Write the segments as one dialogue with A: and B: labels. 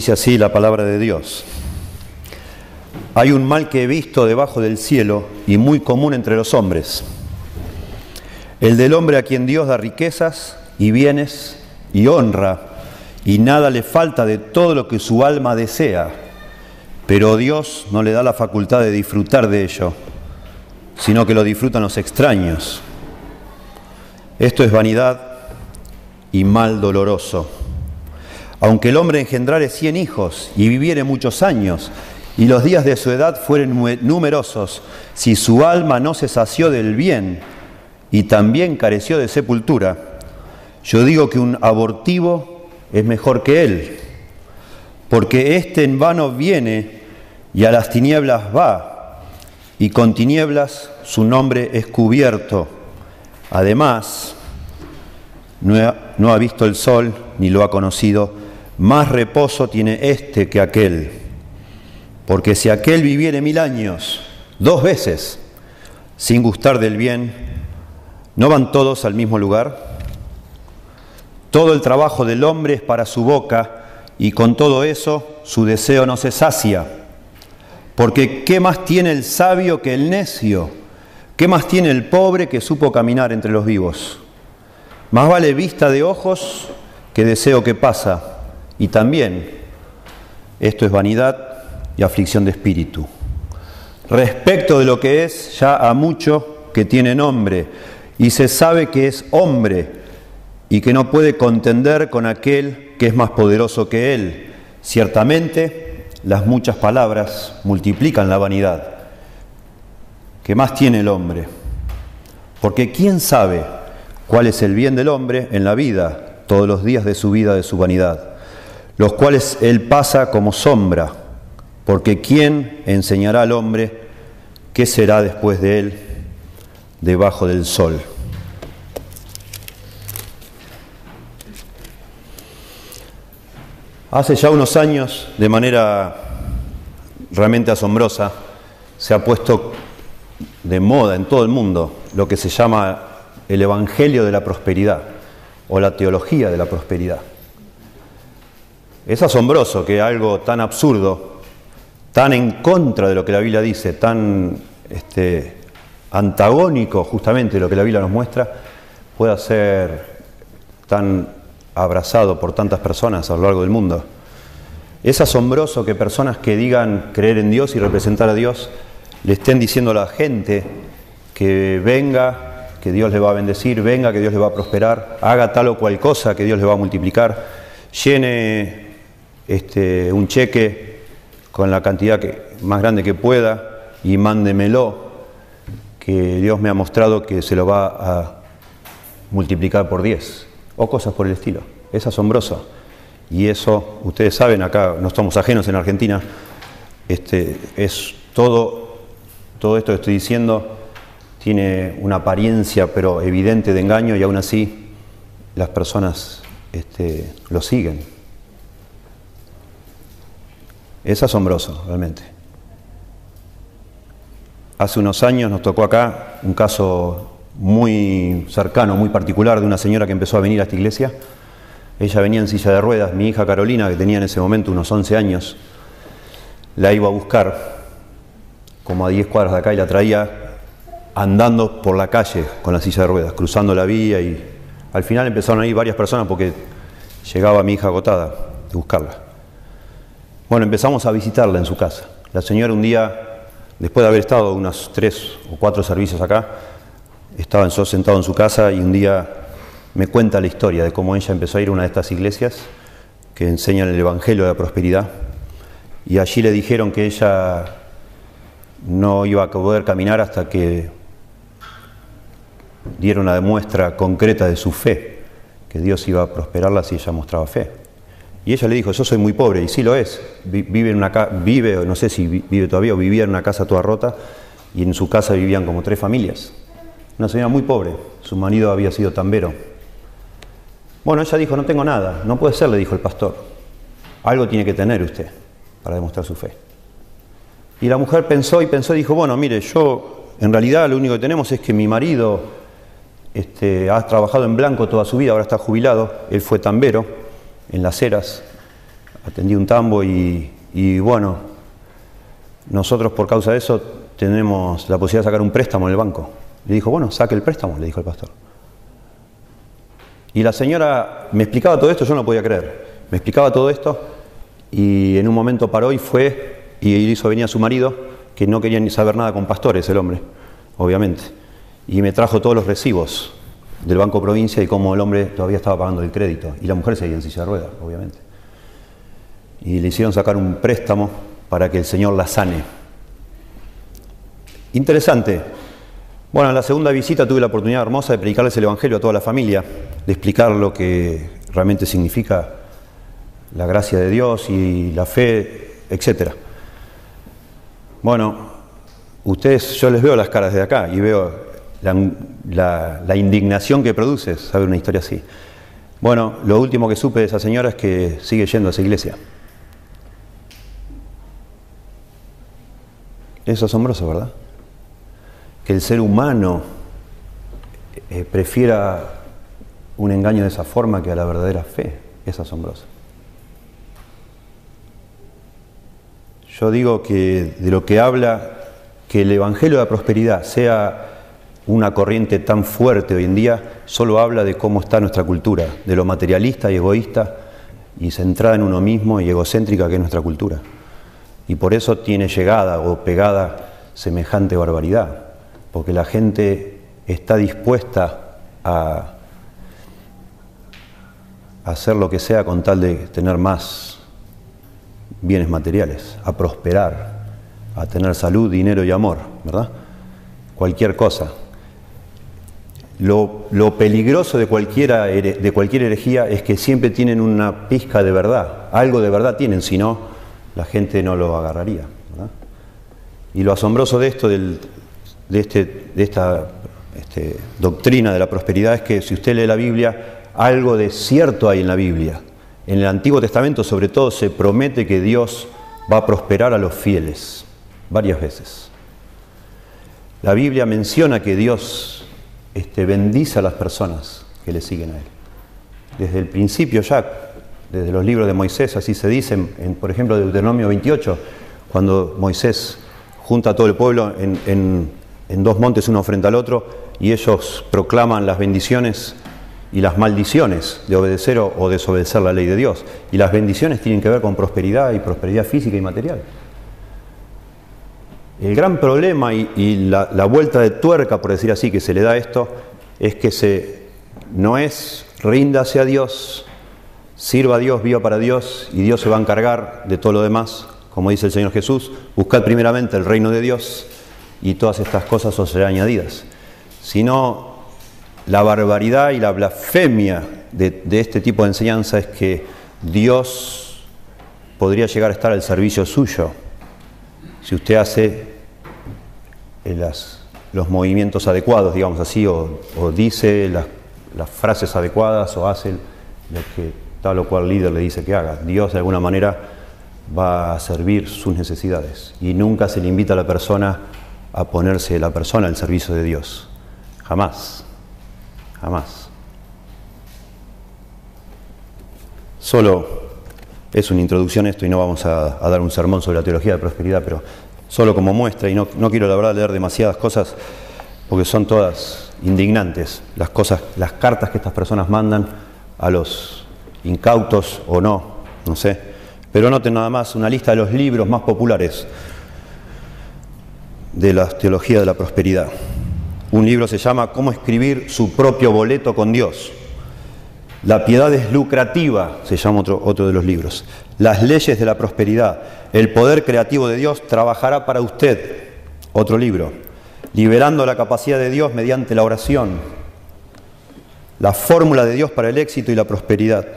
A: Dice así la palabra de Dios. Hay un mal que he visto debajo del cielo y muy común entre los hombres. El del hombre a quien Dios da riquezas y bienes y honra y nada le falta de todo lo que su alma desea, pero Dios no le da la facultad de disfrutar de ello, sino que lo disfrutan los extraños. Esto es vanidad y mal doloroso. Aunque el hombre engendrare cien hijos y viviere muchos años, y los días de su edad fueren numerosos, si su alma no se sació del bien y también careció de sepultura, yo digo que un abortivo es mejor que él, porque éste en vano viene y a las tinieblas va, y con tinieblas su nombre es cubierto. Además, no ha, no ha visto el sol ni lo ha conocido, más reposo tiene este que aquel. Porque si aquel viviere mil años, dos veces, sin gustar del bien, ¿no van todos al mismo lugar? Todo el trabajo del hombre es para su boca y con todo eso su deseo no se sacia. Porque ¿qué más tiene el sabio que el necio? ¿Qué más tiene el pobre que supo caminar entre los vivos? Más vale vista de ojos que deseo que pasa. Y también esto es vanidad y aflicción de espíritu. Respecto de lo que es ya a mucho que tiene nombre y se sabe que es hombre y que no puede contender con aquel que es más poderoso que él. Ciertamente las muchas palabras multiplican la vanidad. ¿Qué más tiene el hombre? Porque ¿quién sabe cuál es el bien del hombre en la vida, todos los días de su vida, de su vanidad? Los cuales él pasa como sombra, porque ¿quién enseñará al hombre qué será después de él debajo del sol? Hace ya unos años, de manera realmente asombrosa, se ha puesto de moda en todo el mundo lo que se llama el Evangelio de la Prosperidad o la teología de la prosperidad. Es asombroso que algo tan absurdo, tan en contra de lo que la Biblia dice, tan este, antagónico justamente de lo que la Biblia nos muestra, pueda ser tan abrazado por tantas personas a lo largo del mundo. Es asombroso que personas que digan creer en Dios y representar a Dios le estén diciendo a la gente que venga, que Dios le va a bendecir, venga, que Dios le va a prosperar, haga tal o cual cosa, que Dios le va a multiplicar, llene este, un cheque con la cantidad que, más grande que pueda y mándemelo, que Dios me ha mostrado que se lo va a multiplicar por 10, o cosas por el estilo. Es asombroso. Y eso, ustedes saben, acá no estamos ajenos en Argentina, este, es todo, todo esto que estoy diciendo tiene una apariencia pero evidente de engaño y aún así las personas este, lo siguen. Es asombroso, realmente. Hace unos años nos tocó acá un caso muy cercano, muy particular de una señora que empezó a venir a esta iglesia. Ella venía en silla de ruedas, mi hija Carolina, que tenía en ese momento unos 11 años, la iba a buscar como a 10 cuadras de acá y la traía andando por la calle con la silla de ruedas, cruzando la vía y al final empezaron a ir varias personas porque llegaba mi hija agotada de buscarla. Bueno, empezamos a visitarla en su casa. La señora un día, después de haber estado unos tres o cuatro servicios acá, estaba yo sentado en su casa y un día me cuenta la historia de cómo ella empezó a ir a una de estas iglesias que enseñan el Evangelio de la Prosperidad. Y allí le dijeron que ella no iba a poder caminar hasta que diera una demuestra concreta de su fe, que Dios iba a prosperarla si ella mostraba fe. Y ella le dijo, yo soy muy pobre, y sí lo es. Vive, en una vive, no sé si vive todavía, o vivía en una casa toda rota, y en su casa vivían como tres familias. Una señora muy pobre, su marido había sido tambero. Bueno, ella dijo, no tengo nada, no puede ser, le dijo el pastor. Algo tiene que tener usted para demostrar su fe. Y la mujer pensó y pensó y dijo, bueno, mire, yo en realidad lo único que tenemos es que mi marido este, ha trabajado en blanco toda su vida, ahora está jubilado, él fue tambero, en las eras, atendí un tambo y, bueno, nosotros por causa de eso tenemos la posibilidad de sacar un préstamo en el banco. Le dijo, bueno, saque el préstamo, le dijo el pastor. Y la señora me explicaba todo esto, yo no podía creer. Me explicaba todo esto y en un momento paró y fue y hizo venir a su marido, que no quería ni saber nada con pastores, el hombre, obviamente. Y me trajo todos los recibos del Banco Provincia y cómo el hombre todavía estaba pagando el crédito. Y la mujer seguía en silla de ruedas, obviamente. Y le hicieron sacar un préstamo para que el Señor la sane. Interesante. Bueno, en la segunda visita tuve la oportunidad hermosa de predicarles el Evangelio a toda la familia, de explicar lo que realmente significa la gracia de Dios y la fe, etc. Bueno, ustedes, yo les veo las caras de acá y veo la, indignación que produce saber una historia así. Bueno, lo último que supe de esa señora es que sigue yendo a esa iglesia. Es asombroso, ¿verdad? Que el ser humano eh, prefiera un engaño de esa forma que a la verdadera fe. Es asombroso. Yo digo que de lo que habla que el Evangelio de la Prosperidad sea una corriente tan fuerte hoy en día, solo habla de cómo está nuestra cultura, de lo materialista y egoísta y centrada en uno mismo y egocéntrica que es nuestra cultura. Y por eso tiene llegada o pegada semejante barbaridad, porque la gente está dispuesta a hacer lo que sea con tal de tener más bienes materiales, a prosperar, a tener salud, dinero y amor, ¿verdad? Cualquier cosa. Lo, peligroso de, cualquiera, de cualquier herejía es que siempre tienen una pizca de verdad, algo de verdad tienen, si no, la gente no lo agarraría. Y lo asombroso de esto, de, este, de esta este, doctrina de la prosperidad, es que si usted lee la Biblia, algo de cierto hay en la Biblia, en el Antiguo Testamento sobre todo se promete que Dios va a prosperar a los fieles varias veces. La Biblia menciona que Dios este, bendice a las personas que le siguen a Él. Desde el principio ya, desde los libros de Moisés, así se dice, en, por ejemplo, Deuteronomio 28, cuando Moisés junta a todo el pueblo en, en dos montes uno frente al otro y ellos proclaman las bendiciones y las maldiciones de obedecer o, desobedecer la ley de Dios. Y las bendiciones tienen que ver con prosperidad y prosperidad física y material. El gran problema y, la, vuelta de tuerca, por decir así, que se le da a esto, es que se, no es ríndase a Dios, sirva a Dios, viva para Dios, y Dios se va a encargar de todo lo demás, como dice el Señor Jesús, buscad primeramente el reino de Dios y todas estas cosas os serán añadidas. Sino la barbaridad y la blasfemia de, este tipo de enseñanza es que Dios podría llegar a estar al servicio suyo si usted hace eh, los movimientos adecuados, digamos así, o, dice las, frases adecuadas o hace lo que tal o cual líder le dice que haga. Dios de alguna manera va a servir sus necesidades y nunca se le invita a la persona a ponerse la persona al servicio de Dios. Jamás jamás. Solo es una introducción esto y no vamos a, dar un sermón sobre la teología de prosperidad, pero solo como muestra, y no, quiero la verdad leer demasiadas cosas porque son todas indignantes, las cosas, las cartas que estas personas mandan a los incautos o no, no sé. Pero noten nada más una lista de los libros más populares de la teología de la prosperidad. Un libro se llama Cómo escribir su propio boleto con Dios. La piedad es lucrativa, se llama otro, otro de los libros. Las leyes de la prosperidad. El poder creativo de Dios trabajará para usted. Otro libro. Liberando la capacidad de Dios mediante la oración. La fórmula de Dios para el éxito y la prosperidad.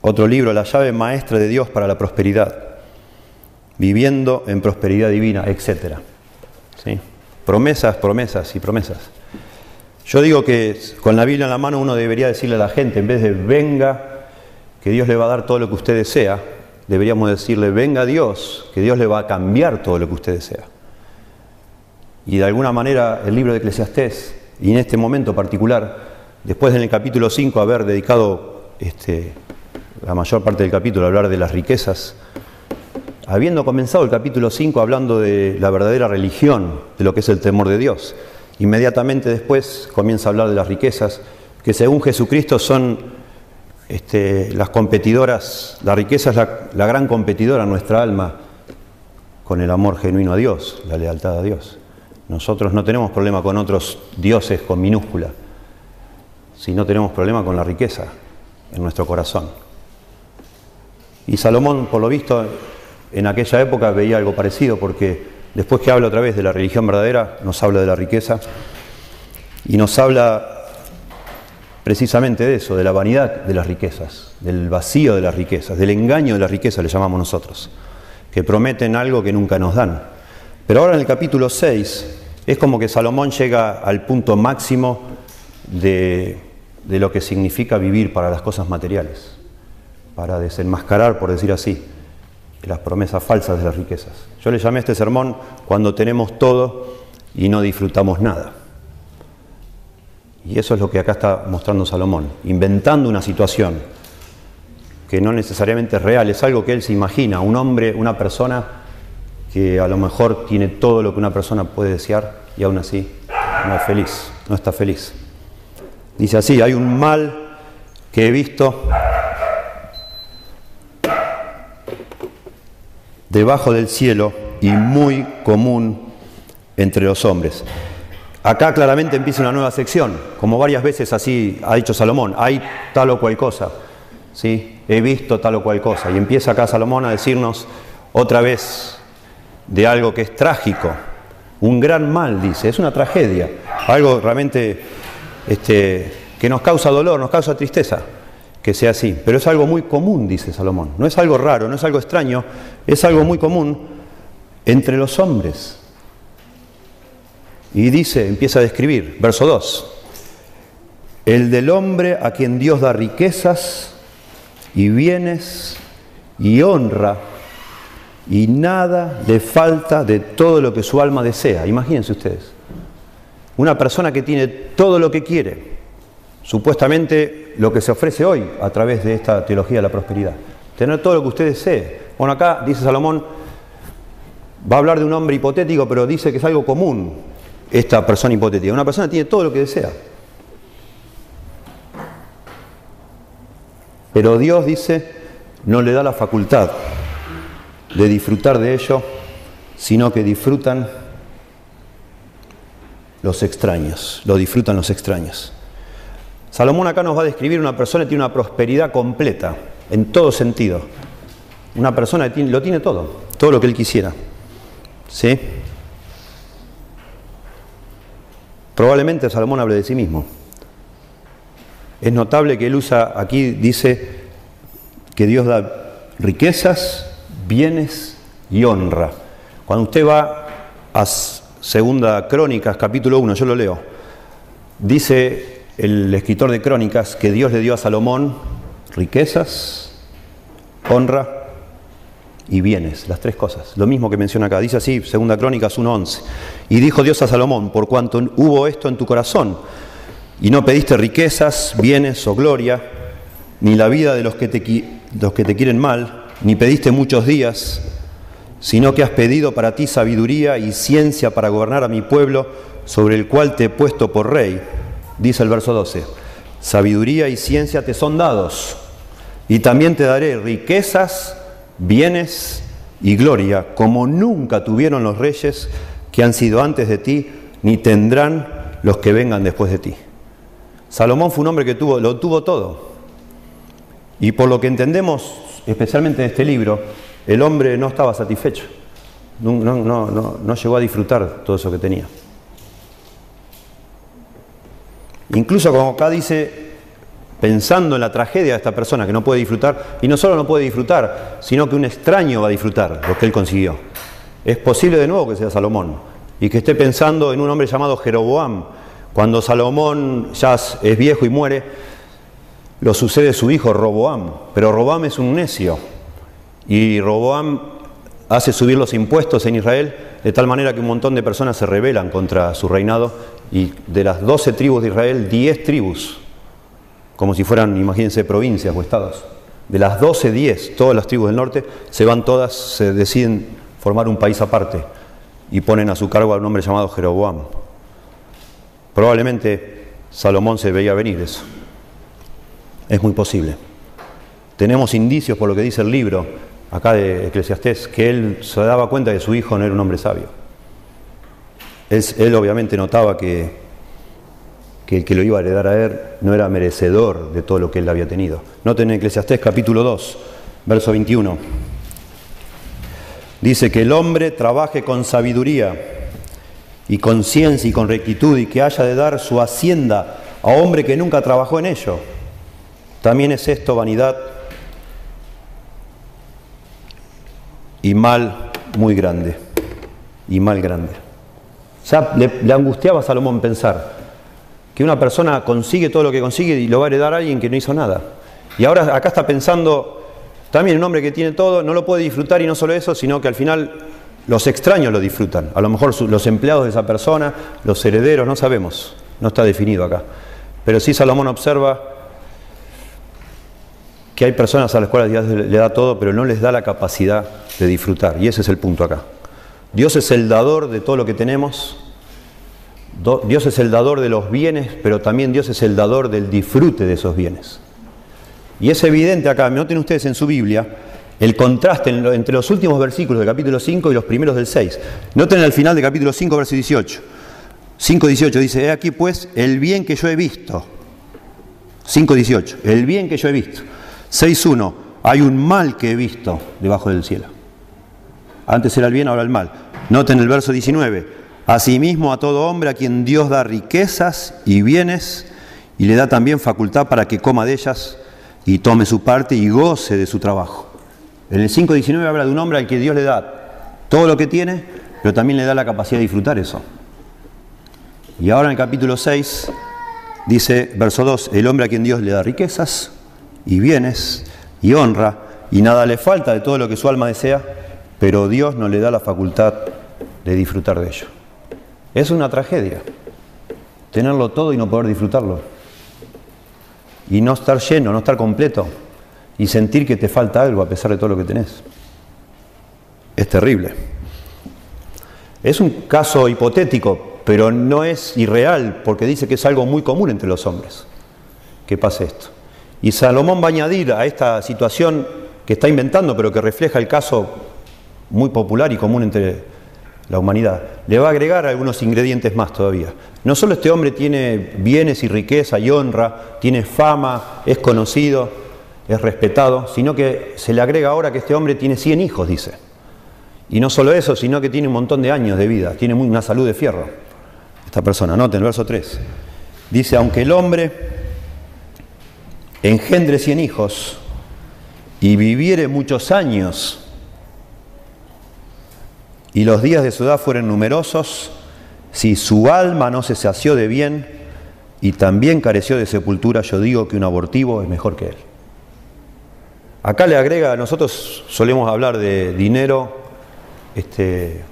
A: Otro libro, La llave maestra de Dios para la prosperidad. Viviendo en prosperidad divina, etc. ¿Sí? Promesas, promesas y promesas. Yo digo que con la Biblia en la mano uno debería decirle a la gente, en vez de venga, que Dios le va a dar todo lo que usted desea, deberíamos decirle, venga Dios, que Dios le va a cambiar todo lo que usted desea. Y de alguna manera el libro de Eclesiastés, y en este momento particular, después en el capítulo 5 haber dedicado este, la mayor parte del capítulo, hablar de las riquezas. Habiendo comenzado el capítulo 5 hablando de la verdadera religión, de lo que es el temor de Dios, inmediatamente después comienza a hablar de las riquezas, que según Jesucristo son este, las competidoras, la riqueza es la, gran competidora nuestra alma con el amor genuino a Dios, la lealtad a Dios. Nosotros no tenemos problema con otros dioses con minúscula, sino tenemos problema con la riqueza en nuestro corazón. Y Salomón, por lo visto, en aquella época veía algo parecido, porque después que habla otra vez de la religión verdadera, nos habla de la riqueza y nos habla precisamente de eso, de la vanidad de las riquezas, del vacío de las riquezas, del engaño de las riquezas, le llamamos nosotros, que prometen algo que nunca nos dan. Pero ahora en el capítulo 6 es como que Salomón llega al punto máximo de, de lo que significa vivir para las cosas materiales, para desenmascarar, por decir así, las promesas falsas de las riquezas. Yo le llamé a este sermón cuando tenemos todo y no disfrutamos nada. Y eso es lo que acá está mostrando Salomón, inventando una situación que no necesariamente es real, es algo que él se imagina, un hombre, una persona que a lo mejor tiene todo lo que una persona puede desear y aún así no es feliz, no está feliz. Dice así, hay un mal que he visto debajo del cielo y muy común entre los hombres. Acá claramente empieza una nueva sección, como varias veces así ha dicho Salomón, hay tal o cual cosa, ¿sí? he visto tal o cual cosa. Y empieza acá Salomón a decirnos otra vez de algo que es trágico, un gran mal, dice, es una tragedia, algo realmente este, que nos causa dolor, nos causa tristeza que sea así, pero es algo muy común, dice Salomón, no es algo raro, no es algo extraño, es algo muy común entre los hombres. Y dice, empieza a describir, verso 2, el del hombre a quien Dios da riquezas y bienes y honra y nada le falta de todo lo que su alma desea. Imagínense ustedes, una persona que tiene todo lo que quiere, supuestamente lo que se ofrece hoy a través de esta teología de la prosperidad, tener todo lo que usted desee. Bueno, acá dice Salomón, va a hablar de un hombre hipotético, pero dice que es algo común esta persona hipotética. Una persona tiene todo lo que desea. Pero Dios dice, no le da la facultad de disfrutar de ello, sino que disfrutan los extraños, lo disfrutan los extraños. Salomón acá nos va a describir una persona que tiene una prosperidad completa, en todo sentido. Una persona que lo tiene todo, todo lo que él quisiera. ¿Sí? Probablemente Salomón hable de sí mismo. Es notable que él usa, aquí dice que Dios da riquezas, bienes y honra. Cuando usted va a Segunda Crónicas, capítulo 1, yo lo leo, dice el escritor de Crónicas que Dios le dio a Salomón riquezas, honra y bienes, las tres cosas. Lo mismo que menciona acá, dice así, segunda Crónicas 1.11. Y dijo Dios a Salomón, por cuanto hubo esto en tu corazón, y no pediste riquezas, bienes o gloria, ni la vida de los que te, los que te quieren mal, ni pediste muchos días, sino que has pedido para ti sabiduría y ciencia para gobernar a mi pueblo, sobre el cual te he puesto por rey, dice el verso 12. Sabiduría y ciencia te son dados, y también te daré riquezas, bienes y gloria, como nunca tuvieron los reyes que han sido antes de ti, ni tendrán los que vengan después de ti. Salomón fue un hombre que tuvo, lo tuvo todo. Y por lo que entendemos, especialmente en este libro, el hombre no estaba satisfecho. No, no, no, no llegó a disfrutar todo eso que tenía. Incluso como acá dice, pensando en la tragedia de esta persona que no puede disfrutar, y no solo no puede disfrutar, sino que un extraño va a disfrutar lo que él consiguió. Es posible de nuevo que sea Salomón, y que esté pensando en un hombre llamado Jeroboam. Cuando Salomón ya es viejo y muere, lo sucede su hijo Roboam, pero Roboam es un necio, y Roboam hace subir los impuestos en Israel de tal manera que un montón de personas se rebelan contra su reinado, y de las doce tribus de Israel, diez tribus como si fueran, imagínense, provincias o estados, De las 12, 10, todas las tribus del norte, se van todas, se deciden formar un país aparte y ponen a su cargo a un hombre llamado Jeroboam. Probablemente Salomón se veía venir eso. Es muy posible. Tenemos indicios por lo que dice el libro acá de Eclesiastés, que él se daba cuenta que su hijo no era un hombre sabio. Él, obviamente notaba que, que, el que lo iba a heredar a él no era merecedor de todo lo que él había tenido. Noten en Eclesiastés capítulo 2, verso 21. Dice que el hombre trabaje con sabiduría y con ciencia y con rectitud y que haya de dar su hacienda a hombre que nunca trabajó en ello. También es esto vanidad y mal muy grande. Y mal grande. Sea, le, angustiaba a Salomón pensar que una persona consigue todo lo que consigue y lo va a heredar a alguien que no hizo nada. Y ahora acá está pensando, también un hombre que tiene todo, no lo puede disfrutar y no solo eso, sino que al final los extraños lo disfrutan. A lo mejor los empleados de esa persona, los herederos, no sabemos, no está definido acá. Pero sí Salomón observa que hay personas a las cuales Dios le da todo, pero no les da la capacidad de disfrutar. Y ese es el punto acá. Dios es el dador de todo lo que tenemos. Dios es el dador de los bienes, pero también Dios es el dador del disfrute de esos bienes. Y es evidente acá, noten ustedes en su Biblia, el contraste entre los últimos versículos del capítulo 5 y los primeros del 6. Noten al final del capítulo 5, verso 18. 5.18 dice, he aquí pues el bien que yo he visto. 5.18, el bien que yo he visto. 6.1, hay un mal que he visto debajo del cielo. Antes era el bien, ahora el mal. Noten el verso 19, asimismo a todo hombre a quien Dios da riquezas y bienes y le da también facultad para que coma de ellas y tome su parte y goce de su trabajo. En el 5.19 habla de un hombre al que Dios le da todo lo que tiene, pero también le da la capacidad de disfrutar eso. Y ahora en el capítulo 6 dice, verso 2, el hombre a quien Dios le da riquezas y bienes y honra y nada le falta de todo lo que su alma desea, pero Dios no le da la facultad de disfrutar de ello. Es una tragedia tenerlo todo y no poder disfrutarlo. Y no estar lleno, no estar completo. Y sentir que te falta algo a pesar de todo lo que tenés. Es terrible. Es un caso hipotético, pero no es irreal, porque dice que es algo muy común entre los hombres que pase esto. Y Salomón va a añadir a esta situación que está inventando, pero que refleja el caso muy popular y común entre la humanidad, le va a agregar algunos ingredientes más todavía. No solo este hombre tiene bienes y riqueza y honra, tiene fama, es conocido, es respetado, sino que se le agrega ahora que este hombre tiene 100 hijos, dice. Y no solo eso, sino que tiene un montón de años de vida, tiene una salud de fierro. Esta persona, noten el verso 3. Dice, aunque el hombre engendre cien hijos y viviere muchos años, y los días de su edad fueren numerosos, si su alma no se sació de bien y también careció de sepultura, yo digo que un abortivo es mejor que él. Acá le agrega, nosotros solemos hablar de dinero, este,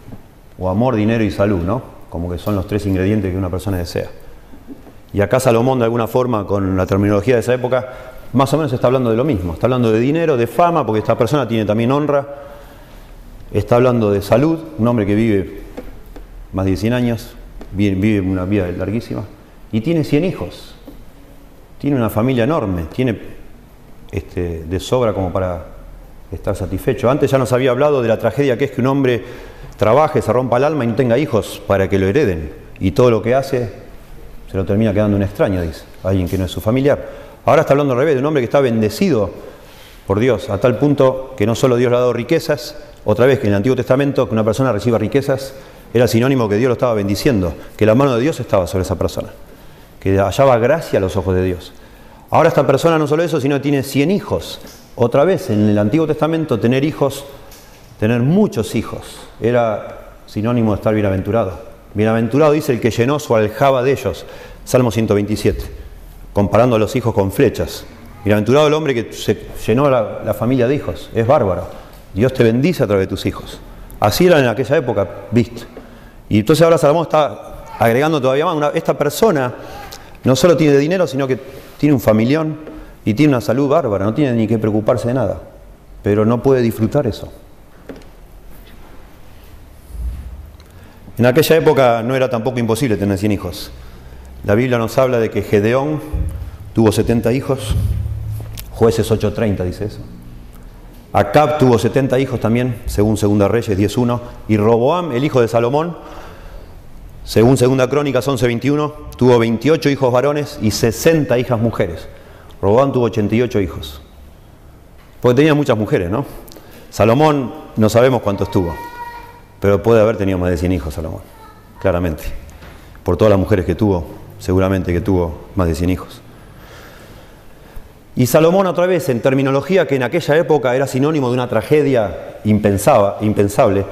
A: o amor, dinero y salud, ¿no? Como que son los tres ingredientes que una persona desea. Y acá Salomón, de alguna forma, con la terminología de esa época, más o menos está hablando de lo mismo. Está hablando de dinero, de fama, porque esta persona tiene también honra. Está hablando de salud, un hombre que vive más de 100 años, vive una vida larguísima, y tiene 100 hijos. Tiene una familia enorme, tiene este, de sobra como para estar satisfecho. Antes ya nos había hablado de la tragedia que es que un hombre trabaje, se rompa el alma y no tenga hijos para que lo hereden. Y todo lo que hace se lo termina quedando un extraño, dice, alguien que no es su familiar. Ahora está hablando al revés, de un hombre que está bendecido por Dios, a tal punto que no solo Dios le ha dado riquezas, otra vez que en el Antiguo Testamento que una persona reciba riquezas era sinónimo que Dios lo estaba bendiciendo, que la mano de Dios estaba sobre esa persona, que hallaba gracia a los ojos de Dios. Ahora esta persona no solo eso, sino que tiene 100 hijos. Otra vez, en el Antiguo Testamento, tener hijos, tener muchos hijos, era sinónimo de estar bienaventurado. Bienaventurado dice el que llenó su aljaba de ellos. Salmo 127, comparando a los hijos con flechas. Bienaventurado el hombre que se llenó la, familia de hijos. Es bárbaro. Dios te bendice a través de tus hijos. Así era en aquella época, viste. Y entonces ahora Salomón está agregando todavía más. esta persona no solo tiene dinero, sino que tiene un familión, y tiene una salud bárbara, no tiene ni que preocuparse de nada, pero no puede disfrutar eso. En aquella época no era tampoco imposible tener 100 hijos. La Biblia nos habla de que Gedeón tuvo 70 hijos, jueces 8.30 dice eso. Acab tuvo 70 hijos también, según Segunda Reyes 10.1, y Roboam, el hijo de Salomón, según Segunda Crónicas 11.21, tuvo 28 hijos varones y 60 hijas mujeres. Roboam tuvo 88 hijos. Porque tenía muchas mujeres, ¿no? Salomón no sabemos cuántos tuvo, pero puede haber tenido más de 100 hijos Salomón, claramente. Por todas las mujeres que tuvo, seguramente que tuvo más de 100 hijos. Y Salomón otra vez, en terminología que en aquella época era sinónimo de una tragedia impensable,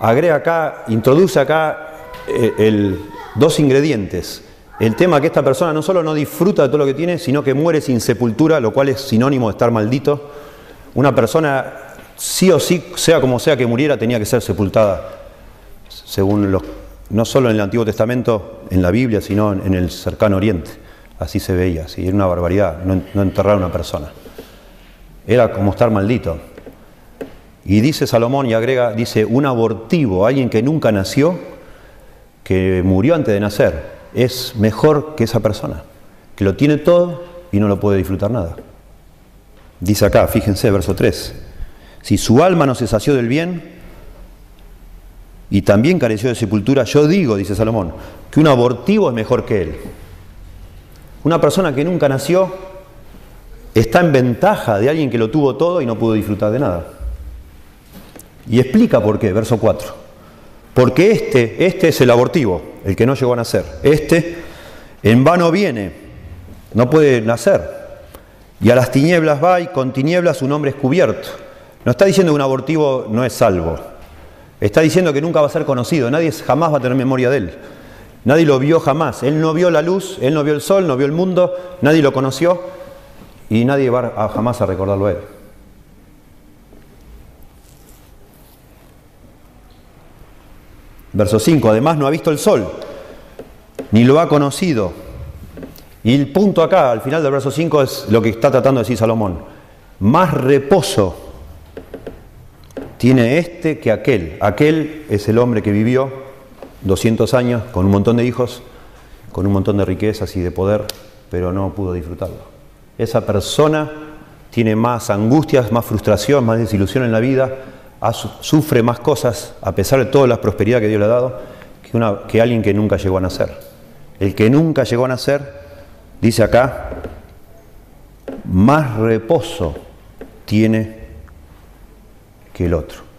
A: agrega acá, introduce acá eh, dos ingredientes. El tema que esta persona no solo no disfruta de todo lo que tiene, sino que muere sin sepultura, lo cual es sinónimo de estar maldito. Una persona, sí o sí, sea como sea que muriera, tenía que ser sepultada, según no solo en el Antiguo Testamento, en la Biblia, sino en el cercano Oriente. Así se veía, ¿sí? era una barbaridad no, no enterrar a una persona. Era como estar maldito. Y dice Salomón y agrega, dice, un abortivo, alguien que nunca nació, que murió antes de nacer, es mejor que esa persona, que lo tiene todo y no lo puede disfrutar nada. Dice acá, fíjense, verso 3, si su alma no se sació del bien y también careció de sepultura, yo digo, dice Salomón, que un abortivo es mejor que él. Una persona que nunca nació está en ventaja de alguien que lo tuvo todo y no pudo disfrutar de nada. Y explica por qué, verso 4. Porque este, este es el abortivo, el que no llegó a nacer. Este en vano viene, no puede nacer. Y a las tinieblas va y con tinieblas su nombre es cubierto. No está diciendo que un abortivo no es salvo. Está diciendo que nunca va a ser conocido, nadie jamás va a tener memoria de él. Nadie lo vio jamás. Él no vio la luz, él no vio el sol, no vio el mundo, nadie lo conoció y nadie va a jamás a recordarlo a él. Verso 5, además no ha visto el sol, ni lo ha conocido. Y el punto acá, al final del verso 5, es lo que está tratando de decir Salomón. Más reposo tiene este que aquel. Aquel es el hombre que vivió 200 años con un montón de hijos, con un montón de riquezas y de poder, pero no pudo disfrutarlo. Esa persona tiene más angustias, más frustración, más desilusión en la vida, sufre más cosas, a pesar de toda la prosperidad que Dios le ha dado, que, que alguien que nunca llegó a nacer. El que nunca llegó a nacer, dice acá, más reposo tiene que el otro.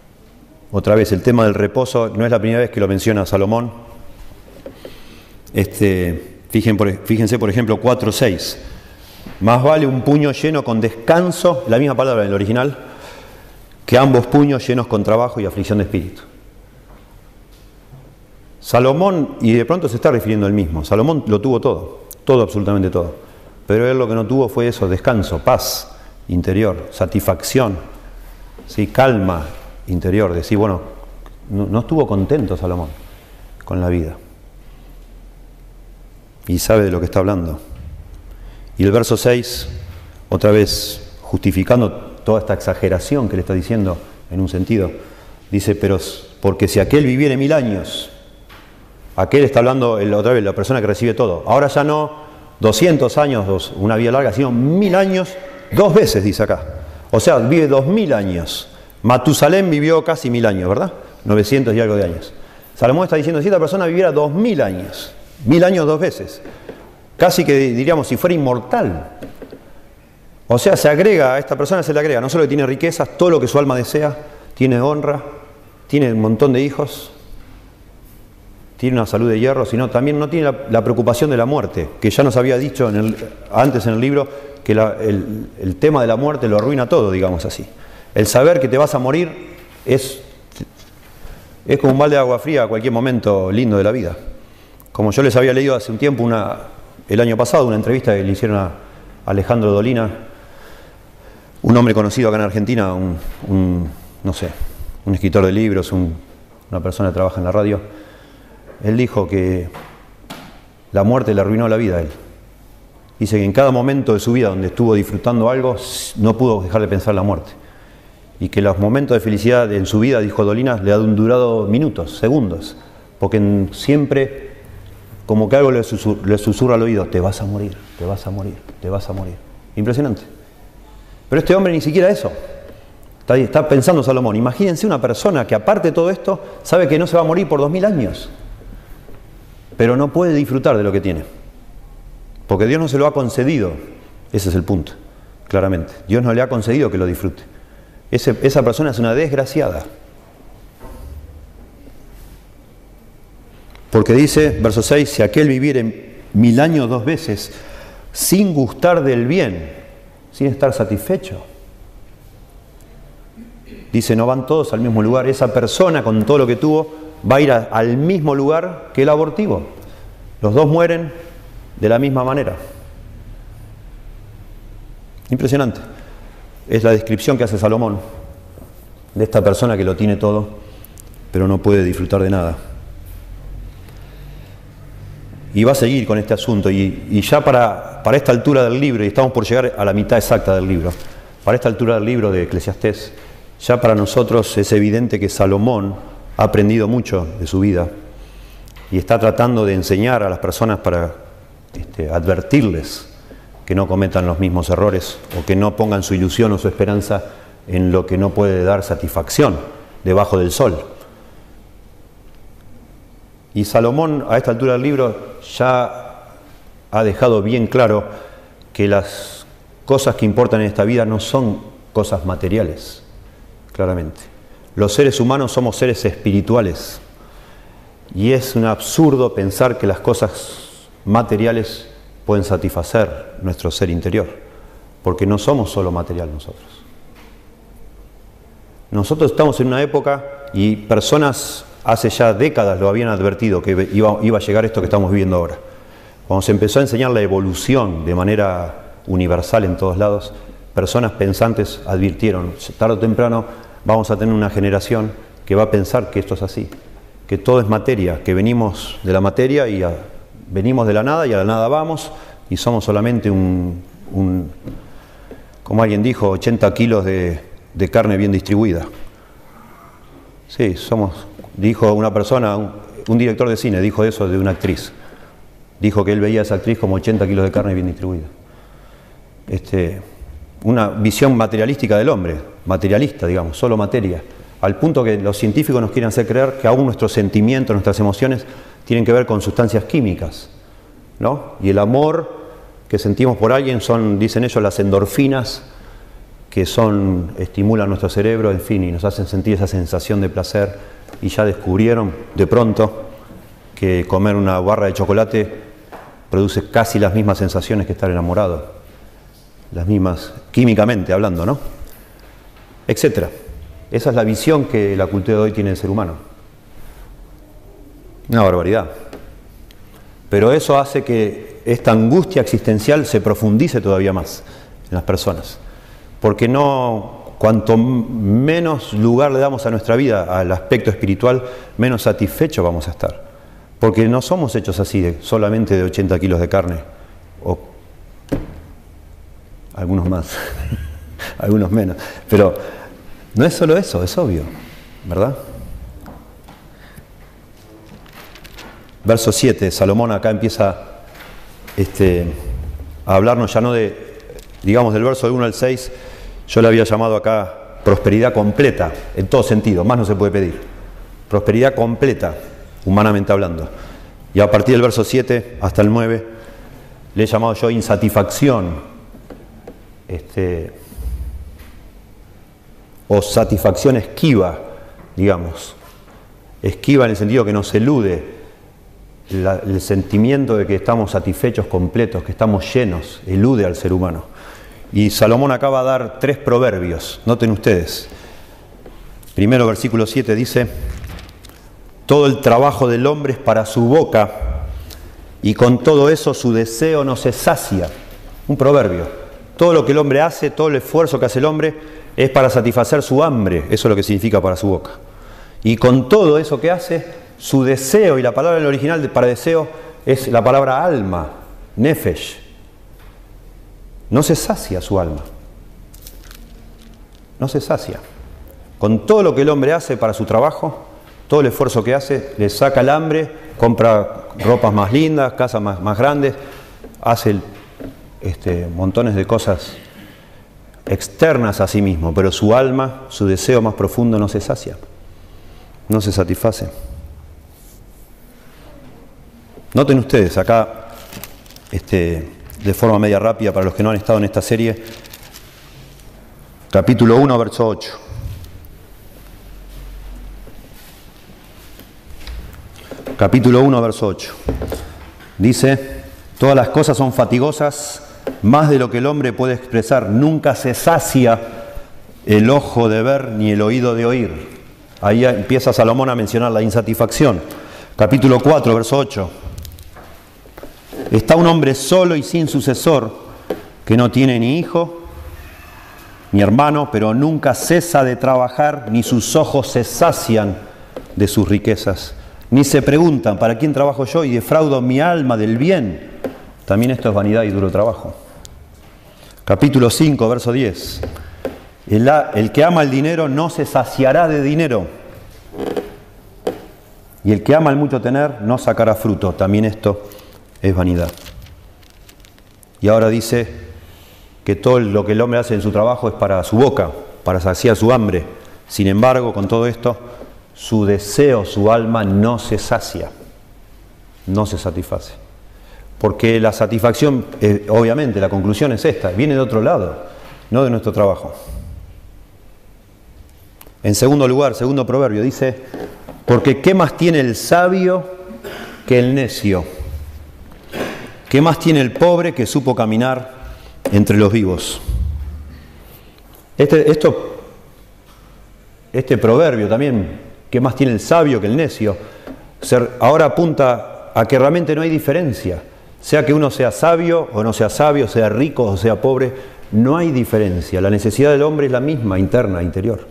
A: Otra vez, el tema del reposo no es la primera vez que lo menciona Salomón. Este, fíjense, por ejemplo, 4.6. Más vale un puño lleno con descanso, la misma palabra en el original, que ambos puños llenos con trabajo y aflicción de espíritu. Salomón, y de pronto se está refiriendo al mismo, Salomón lo tuvo todo, todo, absolutamente todo. Pero él lo que no tuvo fue eso, descanso, paz interior, satisfacción, ¿sí? calma interior. Decir, bueno, no, estuvo contento Salomón con la vida. Y sabe de lo que está hablando. Y el verso 6, otra vez justificando toda esta exageración que le está diciendo en un sentido. Dice, pero porque si aquel viviera mil años, aquel está hablando otra vez, la persona que recibe todo. Ahora ya no 200 años, una vida larga, sino mil años, dos veces, dice acá. O sea, vive dos mil años. Matusalén vivió casi mil años, ¿verdad? 900 y algo de años. Salomón está diciendo, si esta persona viviera dos mil años, mil años dos veces, casi que diríamos si fuera inmortal, o sea, se agrega, a esta persona se le agrega, no solo que tiene riquezas, todo lo que su alma desea, tiene honra, tiene un montón de hijos, tiene una salud de hierro, sino también no tiene la, preocupación de la muerte, que ya nos había dicho antes en el libro que el, el, tema de la muerte lo arruina todo, digamos así. El saber que te vas a morir es, es como un balde de agua fría a cualquier momento lindo de la vida. Como yo les había leído hace un tiempo, una, el año pasado, una entrevista que le hicieron a Alejandro Dolina, un hombre conocido acá en Argentina, un, no sé, un escritor de libros, una persona que trabaja en la radio, él dijo que la muerte le arruinó la vida a él, Dice que en cada momento de su vida donde estuvo disfrutando algo, no pudo dejar de pensar la muerte. Y que los momentos de felicidad en su vida, dijo Dolina, le han durado minutos, segundos. Porque siempre, como que algo le, susurra al oído, te vas a morir, te vas a morir, te vas a morir. Impresionante. Pero este hombre ni siquiera eso. Está, está pensando Salomón. Imagínense una persona que aparte de todo esto, sabe que no se va a morir por dos mil años. Pero no puede disfrutar de lo que tiene. Porque Dios no se lo ha concedido. Ese es el punto, claramente. Dios no le ha concedido que lo disfrute. Esa persona es una desgraciada. Porque dice, verso 6, si aquel viviera mil años dos veces sin gustar del bien, sin estar satisfecho. Dice, no van todos al mismo lugar. Esa persona con todo lo que tuvo va a ir al mismo lugar que el abortivo. Los dos mueren de la misma manera. Impresionante. Es la descripción que hace Salomón de esta persona que lo tiene todo, pero no puede disfrutar de nada. Y va a seguir con este asunto. Y, ya para, para, esta altura del libro, y estamos por llegar a la mitad exacta del libro, para esta altura del libro de Eclesiastés, ya para nosotros es evidente que Salomón ha aprendido mucho de su vida y está tratando de enseñar a las personas para este, advertirles que no cometan los mismos errores o que no pongan su ilusión o su esperanza en lo que no puede dar satisfacción debajo del sol. Y Salomón a esta altura del libro ya ha dejado bien claro que las cosas que importan en esta vida no son cosas materiales, claramente. Los seres humanos somos seres espirituales y es un absurdo pensar que las cosas materiales pueden satisfacer nuestro ser interior, porque no somos solo material nosotros. Nosotros estamos en una época y personas hace ya décadas lo habían advertido que iba, iba, a llegar esto que estamos viviendo ahora. Cuando se empezó a enseñar la evolución de manera universal en todos lados, personas pensantes advirtieron, tarde o temprano vamos a tener una generación que va a pensar que esto es así, que todo es materia, que venimos de la materia y a, venimos de la nada y a la nada vamos y somos solamente un, como alguien dijo, 80 kilos de, carne bien distribuida. Sí, somos, dijo una persona, un, director de cine, dijo eso de una actriz. Dijo que él veía a esa actriz como 80 kilos de carne bien distribuida. Este, una visión materialística del hombre, materialista, digamos, solo materia, al punto que los científicos nos quieren hacer creer que aún nuestros sentimientos, nuestras emociones tienen que ver con sustancias químicas, ¿no? Y el amor que sentimos por alguien son, dicen ellos, las endorfinas que son, estimulan nuestro cerebro, en fin, y nos hacen sentir esa sensación de placer. Y ya descubrieron de pronto que comer una barra de chocolate produce casi las mismas sensaciones que estar enamorado, las mismas, químicamente hablando, ¿no? Etcétera. Esa es la visión que la cultura de hoy tiene del ser humano. Una barbaridad. Pero eso hace que esta angustia existencial se profundice todavía más en las personas. Porque no, cuanto menos lugar le damos a nuestra vida, al aspecto espiritual, menos satisfechos vamos a estar. Porque no somos hechos así, de, solamente de 80 kilos de carne, o algunos más, algunos menos. Pero no es solo eso, es obvio, ¿verdad? Verso 7, Salomón acá empieza este, a hablarnos ya no de, digamos, del verso 1 al 6, yo le había llamado acá prosperidad completa, en todo sentido, más no se puede pedir. Prosperidad completa, humanamente hablando. Y a partir del verso 7 hasta el 9, le he llamado yo insatisfacción, este, o satisfacción esquiva, digamos. Esquiva en el sentido que nos elude, el sentimiento de que estamos satisfechos, completos, que estamos llenos, elude al ser humano. Y Salomón acaba de dar tres proverbios, noten ustedes. Primero versículo 7 dice, todo el trabajo del hombre es para su boca y con todo eso su deseo no se sacia. Un proverbio. Todo lo que el hombre hace, todo el esfuerzo que hace el hombre es para satisfacer su hambre, eso es lo que significa para su boca. Y con todo eso que hace, su deseo, y la palabra en el original para deseo es la palabra alma, nefesh. no se sacia su alma. No se sacia. Con todo lo que el hombre hace para su trabajo, todo el esfuerzo que hace, le saca el hambre, compra ropas más lindas, casas más, grandes, hace este, montones de cosas externas a sí mismo, pero su alma, su deseo más profundo no se sacia, no se satisface. Noten ustedes acá, este, de forma media rápida, para los que no han estado en esta serie, capítulo 1, verso 8. Capítulo 1, verso 8. Dice, todas las cosas son fatigosas más de lo que el hombre puede expresar. Nunca se sacia el ojo de ver ni el oído de oír. Ahí empieza Salomón a mencionar la insatisfacción. Capítulo 4, verso 8. Está un hombre solo y sin sucesor, que no tiene ni hijo ni hermano, pero nunca cesa de trabajar, ni sus ojos se sacian de sus riquezas, ni se preguntan, ¿para quién trabajo yo y defraudo mi alma del bien? También esto es vanidad y duro trabajo. Capítulo 5, verso 10. El, el, que ama el dinero no se saciará de dinero. Y el que ama el mucho tener no sacará fruto. También esto es vanidad. Y ahora dice que todo lo que el hombre hace en su trabajo es para su boca, para saciar su hambre. Sin embargo, con todo esto, su deseo, su alma no se sacia, no se satisface. Porque la satisfacción, eh, obviamente, la conclusión es esta, viene de otro lado, no de nuestro trabajo. En segundo lugar, segundo proverbio, dice, porque ¿qué más tiene el sabio que el necio? ¿Qué más tiene el pobre que supo caminar entre los vivos? Este, esto, este proverbio también, ¿qué más tiene el sabio que el necio? Ahora apunta a que realmente no hay diferencia sea que uno sea sabio o no sea sabio, sea rico o sea pobre, no hay diferencia. La necesidad del hombre es la misma, interna, interior.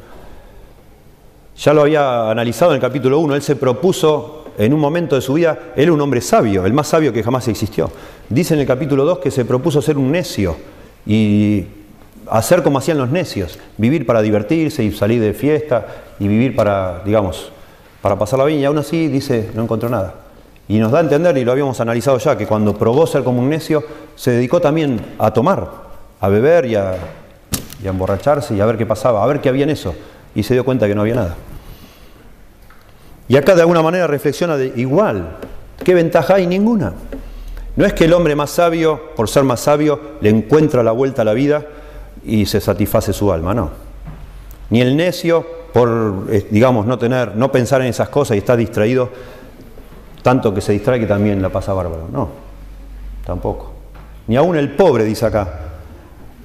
A: Ya lo había analizado en el capítulo 1, él se propuso en un momento de su vida, él era un hombre sabio, el más sabio que jamás existió. Dice en el capítulo 2 que se propuso ser un necio y hacer como hacían los necios, vivir para divertirse y salir de fiesta y vivir para, digamos, para pasar la vida. Y aún así dice, no encontró nada. Y nos da a entender, y lo habíamos analizado ya, que cuando probó ser como un necio, se dedicó también a tomar, a beber y a, emborracharse y a ver qué pasaba, a ver qué había en eso. Y se dio cuenta que no había nada. Y acá de alguna manera reflexiona de igual, ¿qué ventaja hay? Ninguna. No es que el hombre más sabio, por ser más sabio, le encuentra la vuelta a la vida y se satisface su alma, no. Ni el necio, por, eh, digamos, no tener, no pensar en esas cosas y estar distraído, tanto que se distrae que también la pasa bárbaro. No, tampoco. Ni aún el pobre, dice acá,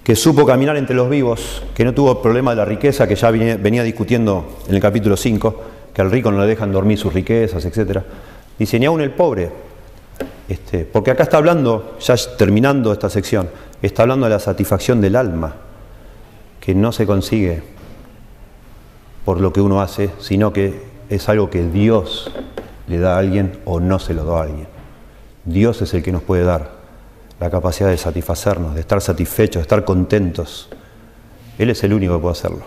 A: que supo caminar entre los vivos, que no tuvo problema de la riqueza, que ya venía, discutiendo en el capítulo 5, que al rico no le dejan dormir sus riquezas, etc. Dice, ni aún el pobre, este, porque acá está hablando, ya terminando esta sección, está hablando de la satisfacción del alma, que no se consigue por lo que uno hace, sino que es algo que Dios le da a alguien o no se lo da a alguien. Dios es el que nos puede dar la capacidad de satisfacernos, de estar satisfechos, de estar contentos. Él es el único que puede hacerlo.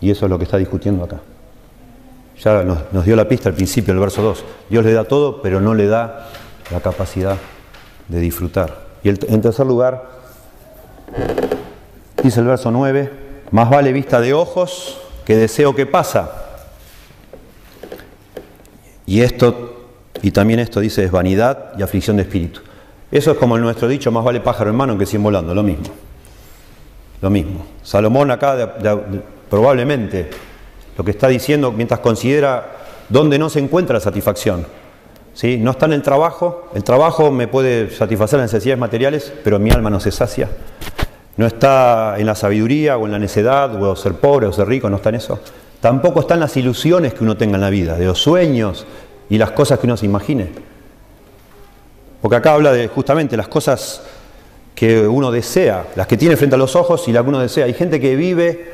A: Y eso es lo que está discutiendo acá. Ya nos, dio la pista al principio del verso 2. Dios le da todo, pero no le da la capacidad de disfrutar. Y en tercer lugar, dice el verso 9, más vale vista de ojos que deseo que pasa. Y esto, y también esto dice, es vanidad y aflicción de espíritu. Eso es como el nuestro dicho, más vale pájaro en mano que cien volando, lo mismo. Lo mismo. Salomón acá probablemente lo que está diciendo mientras considera dónde no se encuentra la satisfacción. ¿Sí? No está en el trabajo, el trabajo me puede satisfacer las necesidades materiales, pero mi alma no se sacia. No está en la sabiduría o en la necedad, o ser pobre o ser rico, no está en eso. Tampoco están las ilusiones que uno tenga en la vida, de los sueños y las cosas que uno se imagine. Porque acá habla de justamente las cosas que uno desea, las que tiene frente a los ojos y las que uno desea. Hay gente que vive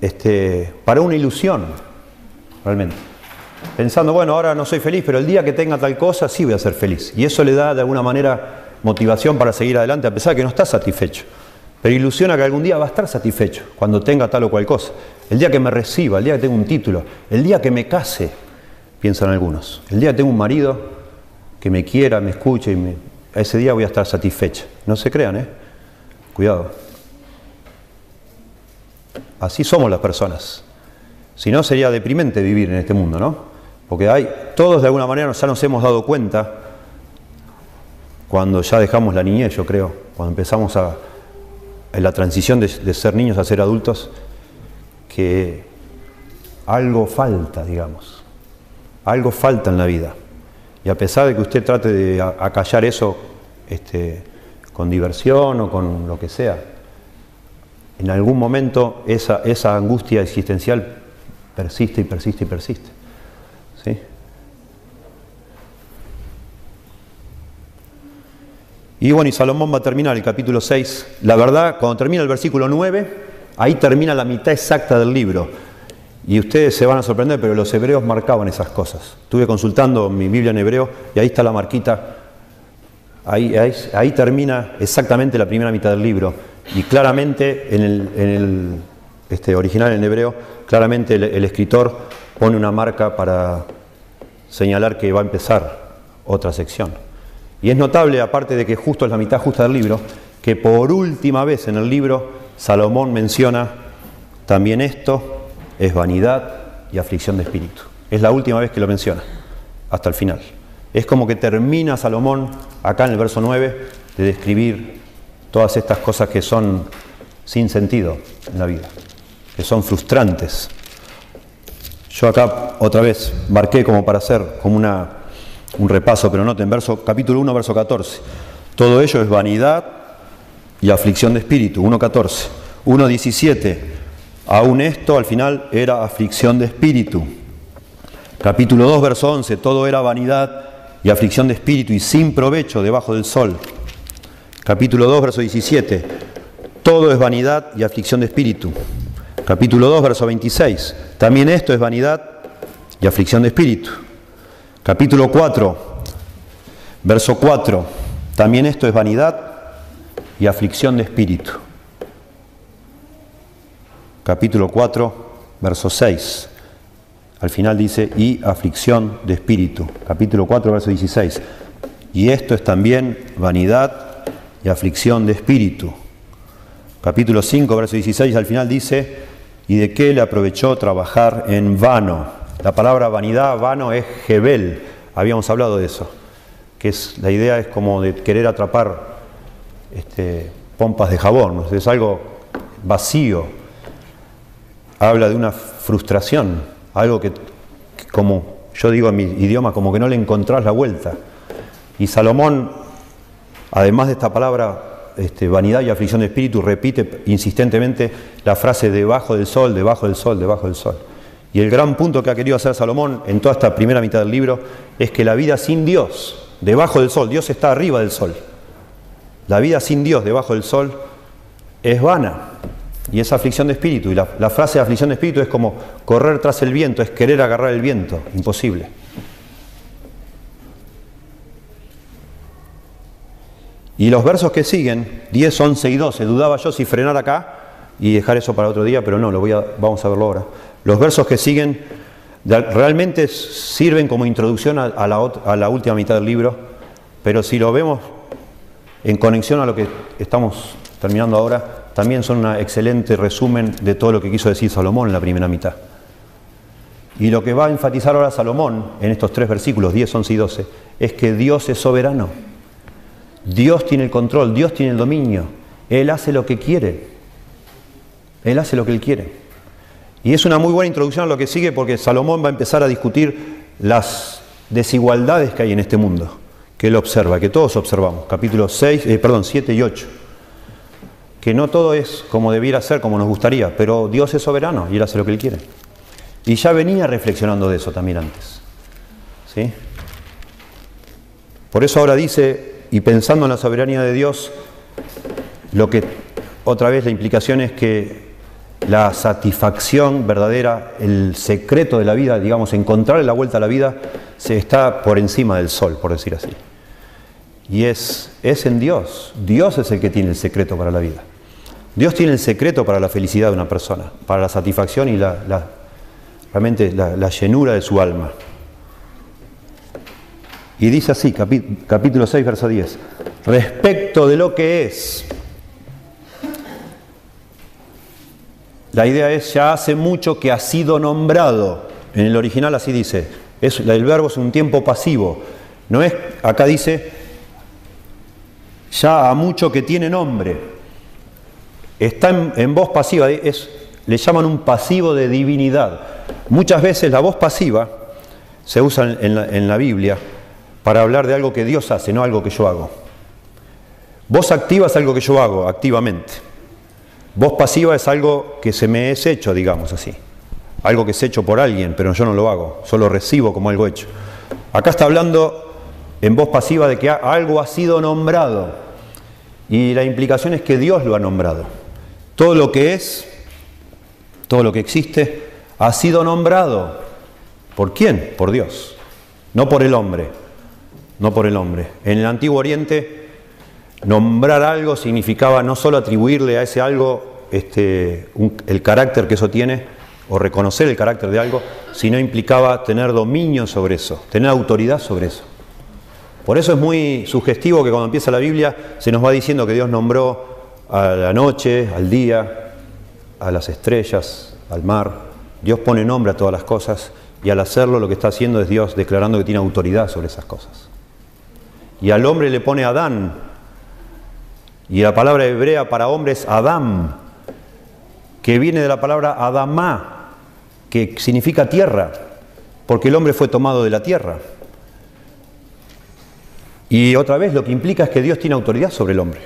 A: este, para una ilusión, realmente. Pensando, bueno, ahora no soy feliz, pero el día que tenga tal cosa sí voy a ser feliz. Y eso le da de alguna manera motivación para seguir adelante a pesar de que no está satisfecho. Pero ilusiona que algún día va a estar satisfecho cuando tenga tal o cual cosa. El día que me reciba, el día que tenga un título, el día que me case, piensan algunos. El día que tenga un marido que me quiera, me escuche, y me... a ese día voy a estar satisfecho. No se crean, ¿eh? Cuidado. Así somos las personas. Si no, sería deprimente vivir en este mundo, ¿no? Porque hay, todos de alguna manera ya nos hemos dado cuenta, cuando ya dejamos la niñez, yo creo, cuando empezamos en la transición de, ser niños a ser adultos, que algo falta, digamos. Algo falta en la vida. Y a pesar de que usted trate de acallar eso este, con diversión o con lo que sea, en algún momento esa angustia existencial persiste y persiste y persiste. ¿Sí? Y bueno, y Salomón va a terminar el capítulo 6. La verdad, cuando termina el versículo 9, ahí termina la mitad exacta del libro. Y ustedes se van a sorprender, pero los hebreos marcaban esas cosas. Estuve consultando mi Biblia en hebreo y ahí está la marquita. Ahí, ahí, termina exactamente la primera mitad del libro. Y claramente en el, este, original en hebreo, claramente el escritor pone una marca para señalar que va a empezar otra sección. Y es notable, aparte de que justo es la mitad justa del libro, que por última vez en el libro Salomón menciona también esto es vanidad y aflicción de espíritu. Es la última vez que lo menciona, hasta el final. Es como que termina Salomón acá en el verso 9 de describir todas estas cosas que son sin sentido en la vida, que son frustrantes. Yo acá otra vez marqué como para hacer como una un repaso, pero noten, verso, capítulo 1, verso 14. Todo ello es vanidad y aflicción de espíritu, 1.14. 1.17. Aún esto al final era aflicción de espíritu. Capítulo 2, verso 11. Todo era vanidad y aflicción de espíritu y sin provecho debajo del sol. Capítulo 2, verso 17. Todo es vanidad y aflicción de espíritu. Capítulo 2, verso 26. También esto es vanidad y aflicción de espíritu. Capítulo 4, verso 4. También esto es vanidad y aflicción de espíritu. Capítulo 4, verso 6. Al final dice, y aflicción de espíritu. Capítulo 4, verso 16. Y esto es también vanidad y aflicción de espíritu. Capítulo 5, verso 16, al final dice, ¿y de qué le aprovechó trabajar en vano? La palabra vanidad, vano, es Jebel. Habíamos hablado de eso. Que es, la idea es como de querer atrapar este, pompas de jabón. Es algo vacío. Habla de una frustración. Algo que, como yo digo en mi idioma, como que no le encontrás la vuelta. Y Salomón, además de esta palabra este, vanidad y aflicción de espíritu, repite insistentemente la frase debajo del sol, debajo del sol, debajo del sol. Y el gran punto que ha querido hacer Salomón en toda esta primera mitad del libro es que la vida sin Dios, debajo del sol, Dios está arriba del sol. La vida sin Dios, debajo del sol, es vana y es aflicción de espíritu. Y la, la frase de aflicción de espíritu es como correr tras el viento, es querer agarrar el viento, imposible. Y los versos que siguen, 10, 11 y 12, dudaba yo si frenar acá y dejar eso para otro día, pero no, lo voy a, vamos a verlo ahora. Los versos que siguen realmente sirven como introducción a, la, última mitad del libro, pero si lo vemos en conexión a lo que estamos terminando ahora, también son un excelente resumen de todo lo que quiso decir Salomón en la primera mitad. Y lo que va a enfatizar ahora Salomón en estos tres versículos, 10, 11 y 12, es que Dios es soberano. Dios tiene el control, Dios tiene el dominio. Él hace lo que quiere. Él hace lo que Él quiere. Y es una muy buena introducción a lo que sigue porque Salomón va a empezar a discutir las desigualdades que hay en este mundo, que él observa, que todos observamos, capítulos 6, eh, perdón, 7 y 8. Que no todo es como debiera ser, como nos gustaría, pero Dios es soberano y él hace lo que él quiere. Y ya venía reflexionando de eso también antes. ¿Sí? Por eso ahora dice, y pensando en la soberanía de Dios, lo que otra vez la implicación es que la satisfacción verdadera, el secreto de la vida, digamos, encontrarle la vuelta a la vida, se está por encima del sol, por decir así. Y es, es en Dios. Dios es el que tiene el secreto para la vida. Dios tiene el secreto para la felicidad de una persona, para la satisfacción y la, realmente la, llenura de su alma. Y dice así, capítulo 6, verso 10, respecto de lo que es. La idea es, ya hace mucho que ha sido nombrado. En el original así dice, es, el verbo es un tiempo pasivo. No es, acá dice, ya a mucho que tiene nombre. Está en, voz pasiva, es, le llaman un pasivo de divinidad. Muchas veces la voz pasiva se usa en la, Biblia para hablar de algo que Dios hace, no algo que yo hago. Voz activa es algo que yo hago activamente. Voz pasiva es algo que se me es hecho, digamos así. Algo que es hecho por alguien, pero yo no lo hago, solo recibo como algo hecho. Acá está hablando en voz pasiva de que algo ha sido nombrado y la implicación es que Dios lo ha nombrado. Todo lo que es, todo lo que existe, ha sido nombrado. ¿Por quién? Por Dios, no por el hombre, no por el hombre. En el Antiguo Oriente, nombrar algo significaba no solo atribuirle a ese algo este, el carácter que eso tiene, o reconocer el carácter de algo, sino implicaba tener dominio sobre eso, tener autoridad sobre eso. Por eso es muy sugestivo que cuando empieza la Biblia se nos va diciendo que Dios nombró a la noche, al día, a las estrellas, al mar. Dios pone nombre a todas las cosas y al hacerlo lo que está haciendo es Dios declarando que tiene autoridad sobre esas cosas. Y al hombre le pone Adán. Y la palabra hebrea para hombre es Adam, que viene de la palabra Adamá, que significa tierra, porque el hombre fue tomado de la tierra. Y otra vez lo que implica es que Dios tiene autoridad sobre el hombre,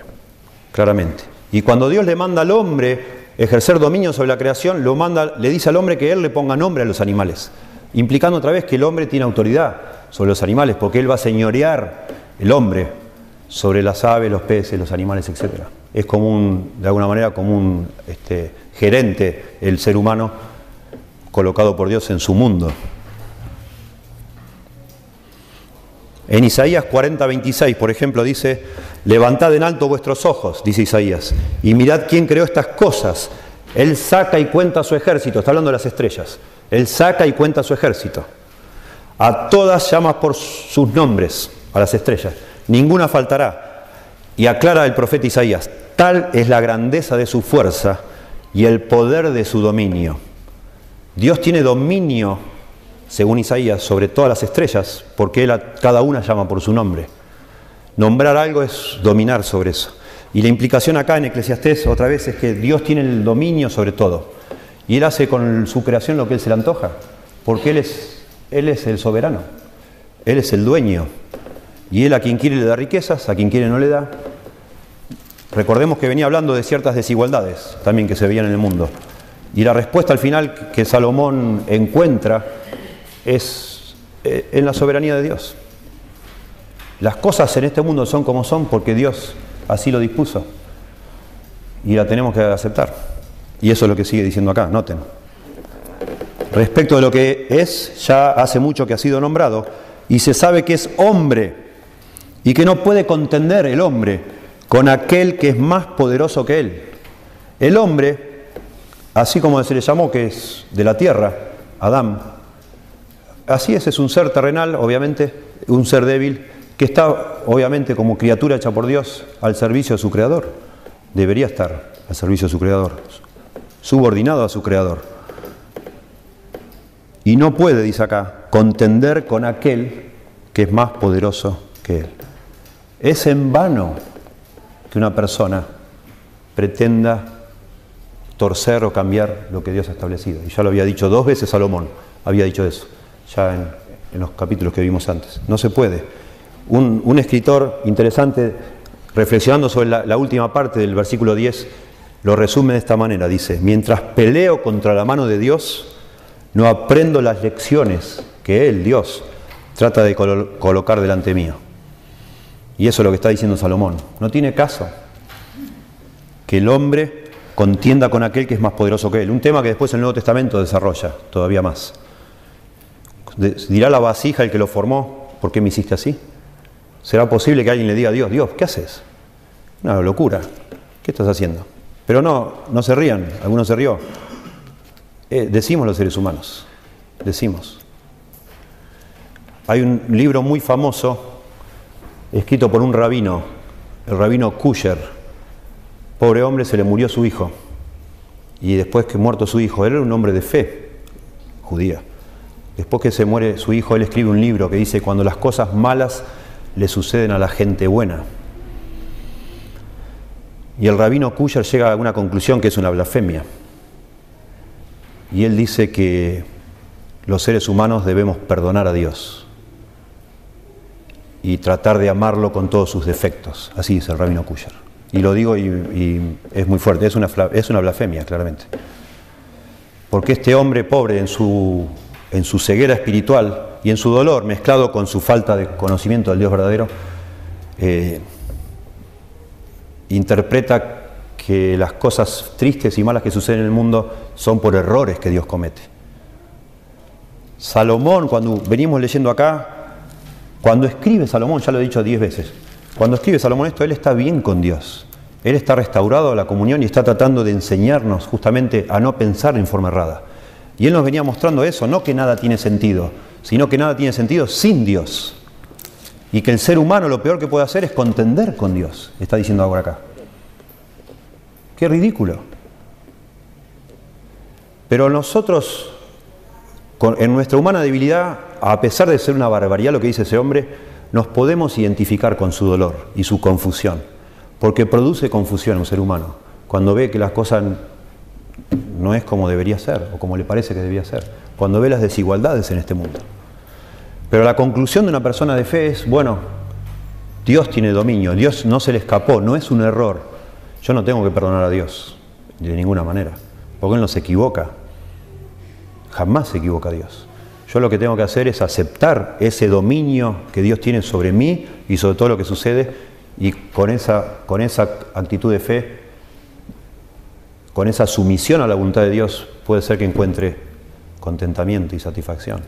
A: claramente. Y cuando Dios le manda al hombre ejercer dominio sobre la creación, lo manda, le dice al hombre que él le ponga nombre a los animales, implicando otra vez que el hombre tiene autoridad sobre los animales, porque él va a señorear el hombre sobre las aves, los peces, los animales, etc. Es como un, de alguna manera, como un este, gerente el ser humano colocado por Dios en su mundo. En Isaías 40, 26, por ejemplo, dice, levantad en alto vuestros ojos, dice Isaías, y mirad quién creó estas cosas. Él saca y cuenta su ejército, está hablando de las estrellas. Él saca y cuenta su ejército. A todas llama por sus nombres, a las estrellas. Ninguna faltará. Y aclara el profeta Isaías, tal es la grandeza de su fuerza y el poder de su dominio. Dios tiene dominio según Isaías, sobre todas las estrellas, porque él a cada una llama por su nombre. Nombrar algo es dominar sobre eso. Y la implicación acá en Eclesiastés otra vez es que Dios tiene el dominio sobre todo. Y Él hace con su creación lo que Él se le antoja, porque Él es, él es el soberano, Él es el dueño. Y Él a quien quiere le da riquezas, a quien quiere no le da. Recordemos que venía hablando de ciertas desigualdades también que se veían en el mundo. Y la respuesta al final que Salomón encuentra es eh, en la soberanía de Dios. Las cosas en este mundo son como son porque Dios así lo dispuso. Y la tenemos que aceptar. Y eso es lo que sigue diciendo acá, noten. Respecto de lo que es, ya hace mucho que ha sido nombrado, y se sabe que es hombre, y que no puede contender el hombre con aquel que es más poderoso que él. El hombre, así como se le llamó que es de la tierra, Adán, Así es, es un ser terrenal, obviamente, un ser débil, que está, obviamente, como criatura hecha por Dios, al servicio de su Creador. Debería estar al servicio de su Creador, subordinado a su Creador. Y no puede, dice acá, contender con aquel que es más poderoso que él. Es en vano que una persona pretenda torcer o cambiar lo que Dios ha establecido. Y ya lo había dicho dos veces Salomón, había dicho eso ya en, los capítulos que vimos antes. No se puede. Un, escritor interesante, reflexionando sobre la, última parte del versículo 10, lo resume de esta manera. Dice, mientras peleo contra la mano de Dios, no aprendo las lecciones que Él, Dios, trata de colocar delante mío. Y eso es lo que está diciendo Salomón. No tiene caso que el hombre contienda con aquel que es más poderoso que él. Un tema que después el Nuevo Testamento desarrolla todavía más. Dirá la vasija el que lo formó, ¿por qué me hiciste así? ¿Será posible que alguien le diga a Dios, Dios, ¿qué haces? Una locura. ¿Qué estás haciendo? Pero no, no se rían, algunos se rió. Eh, decimos los seres humanos, decimos. Hay un libro muy famoso escrito por un rabino, el rabino Kusher. Pobre hombre, se le murió su hijo. Y después que muerto su hijo, él era un hombre de fe judía. Después que se muere su hijo, él escribe un libro que dice, cuando las cosas malas le suceden a la gente buena. Y el rabino Kusher llega a una conclusión que es una blasfemia. Y él dice que los seres humanos debemos perdonar a Dios y tratar de amarlo con todos sus defectos. Así dice el rabino Kusher. Y lo digo y, es muy fuerte, es una, es una blasfemia, claramente. Porque este hombre pobre en su, en su ceguera espiritual y en su dolor, mezclado con su falta de conocimiento del Dios verdadero, eh, interpreta que las cosas tristes y malas que suceden en el mundo son por errores que Dios comete. Salomón, cuando venimos leyendo acá, cuando escribe Salomón, ya lo he dicho diez veces, cuando escribe Salomón esto, él está bien con Dios. Él está restaurado a la comunión y está tratando de enseñarnos justamente a no pensar en forma errada. Y él nos venía mostrando eso, no que nada tiene sentido, sino que nada tiene sentido sin Dios. Y que el ser humano lo peor que puede hacer es contender con Dios, está diciendo ahora acá. Qué ridículo. Pero nosotros, en nuestra humana debilidad, a pesar de ser una barbaridad lo que dice ese hombre, nos podemos identificar con su dolor y su confusión, porque produce confusión a un ser humano cuando ve que las cosas no es como debería ser o como le parece que debía ser, cuando ve las desigualdades en este mundo. Pero la conclusión de una persona de fe es, bueno, Dios tiene dominio, Dios no se le escapó, no es un error. Yo no tengo que perdonar a Dios, de ninguna manera, porque Él no se equivoca. Jamás se equivoca Dios. Yo lo que tengo que hacer es aceptar ese dominio que Dios tiene sobre mí y sobre todo lo que sucede y con esa, con esa actitud de fe, con esa sumisión a la voluntad de Dios, puede ser que encuentre contentamiento y satisfacción.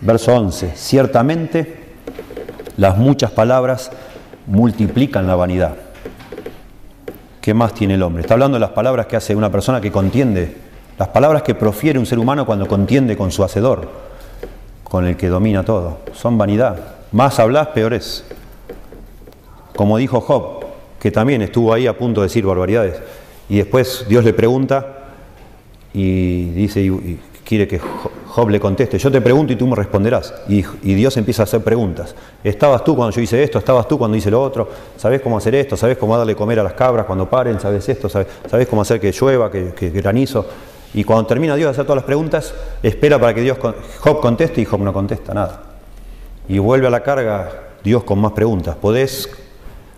A: Verso 11. Ciertamente las muchas palabras multiplican la vanidad. ¿Qué más tiene el hombre? Está hablando de las palabras que hace una persona que contiende, las palabras que profiere un ser humano cuando contiende con su hacedor, con el que domina todo. Son vanidad. Más hablas, peor es. Como dijo Job, que también estuvo ahí a punto de decir barbaridades. Y después Dios le pregunta y dice, quiere que Job le conteste, yo te pregunto y tú me responderás. Y, Dios empieza a hacer preguntas. ¿Estabas tú cuando yo hice esto? ¿Estabas tú cuando hice lo otro? ¿Sabes cómo hacer esto? ¿Sabes cómo darle comer a las cabras cuando paren? ¿Sabes esto? ¿Sabes, cómo hacer que llueva, que, granizo? Y cuando termina Dios de hacer todas las preguntas, espera para que Dios, Job conteste y Job no contesta nada. Y vuelve a la carga Dios con más preguntas. ¿Podés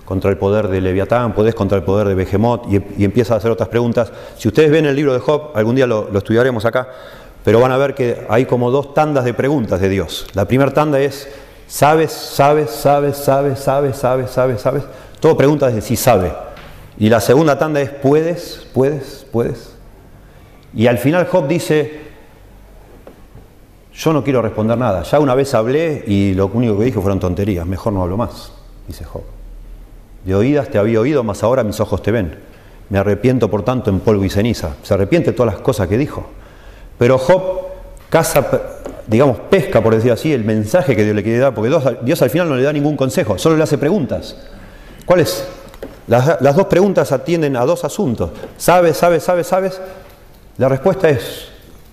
A: contra el poder de Leviatán? ¿Podés contra el poder de Behemoth? Y, empieza a hacer otras preguntas. Si ustedes ven el libro de Job, algún día lo estudiaremos acá, pero van a ver que hay como dos tandas de preguntas de Dios. La primera tanda es, ¿sabes, sabes, sabes, sabes, sabes, sabes, sabes, sabes? Todo preguntas de si sabe. Y la segunda tanda es, ¿puedes, puedes, puedes? Y al final Job dice, yo no quiero responder nada. Ya una vez hablé y lo único que dije fueron tonterías. Mejor no hablo más, dice Job. De oídas te había oído, mas ahora mis ojos te ven. Me arrepiento por tanto en polvo y ceniza. Se arrepiente de todas las cosas que dijo. Pero Job caza, digamos, pesca, por decir así, el mensaje que Dios le quiere dar, porque Dios, al final no le da ningún consejo, solo le hace preguntas. ¿Cuáles? Las, las dos preguntas atienden a dos asuntos. ¿Sabes, sabes, sabes, sabes? La respuesta es,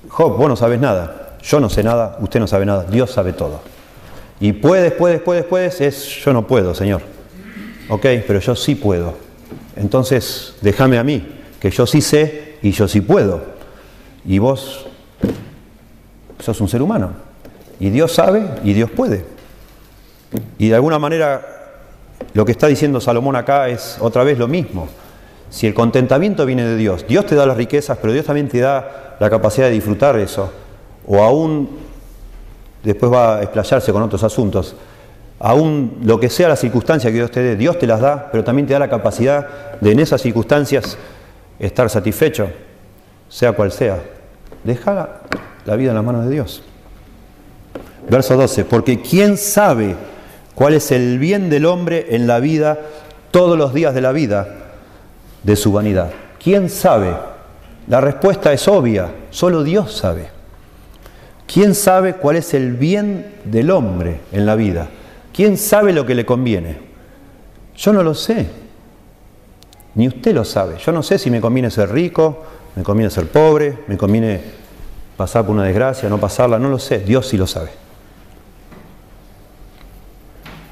A: Job, vos no sabes nada, yo no sé nada, usted no sabe nada, Dios sabe todo. Y puedes, puedes, puedes, puedes, es yo no puedo, Señor. Ok, pero yo sí puedo. Entonces, déjame a mí, que yo sí sé y yo sí puedo. Y vos sos un ser humano. Y Dios sabe y Dios puede. Y de alguna manera lo que está diciendo Salomón acá es otra vez lo mismo. Si el contentamiento viene de Dios, Dios te da las riquezas, pero Dios también te da la capacidad de disfrutar eso. O aún, después va a explayarse con otros asuntos, aún lo que sea la circunstancia que Dios te dé, Dios te las da, pero también te da la capacidad de en esas circunstancias estar satisfecho, sea cual sea. Déjala la vida en las manos de Dios. Verso 12, porque ¿quién sabe cuál es el bien del hombre en la vida todos los días de la vida de su vanidad? ¿Quién sabe? La respuesta es obvia, solo Dios sabe. ¿Quién sabe cuál es el bien del hombre en la vida? ¿Quién sabe lo que le conviene? Yo no lo sé. Ni usted lo sabe. Yo no sé si me conviene ser rico, me conviene ser pobre, me conviene pasar por una desgracia, no pasarla, no lo sé. Dios sí lo sabe.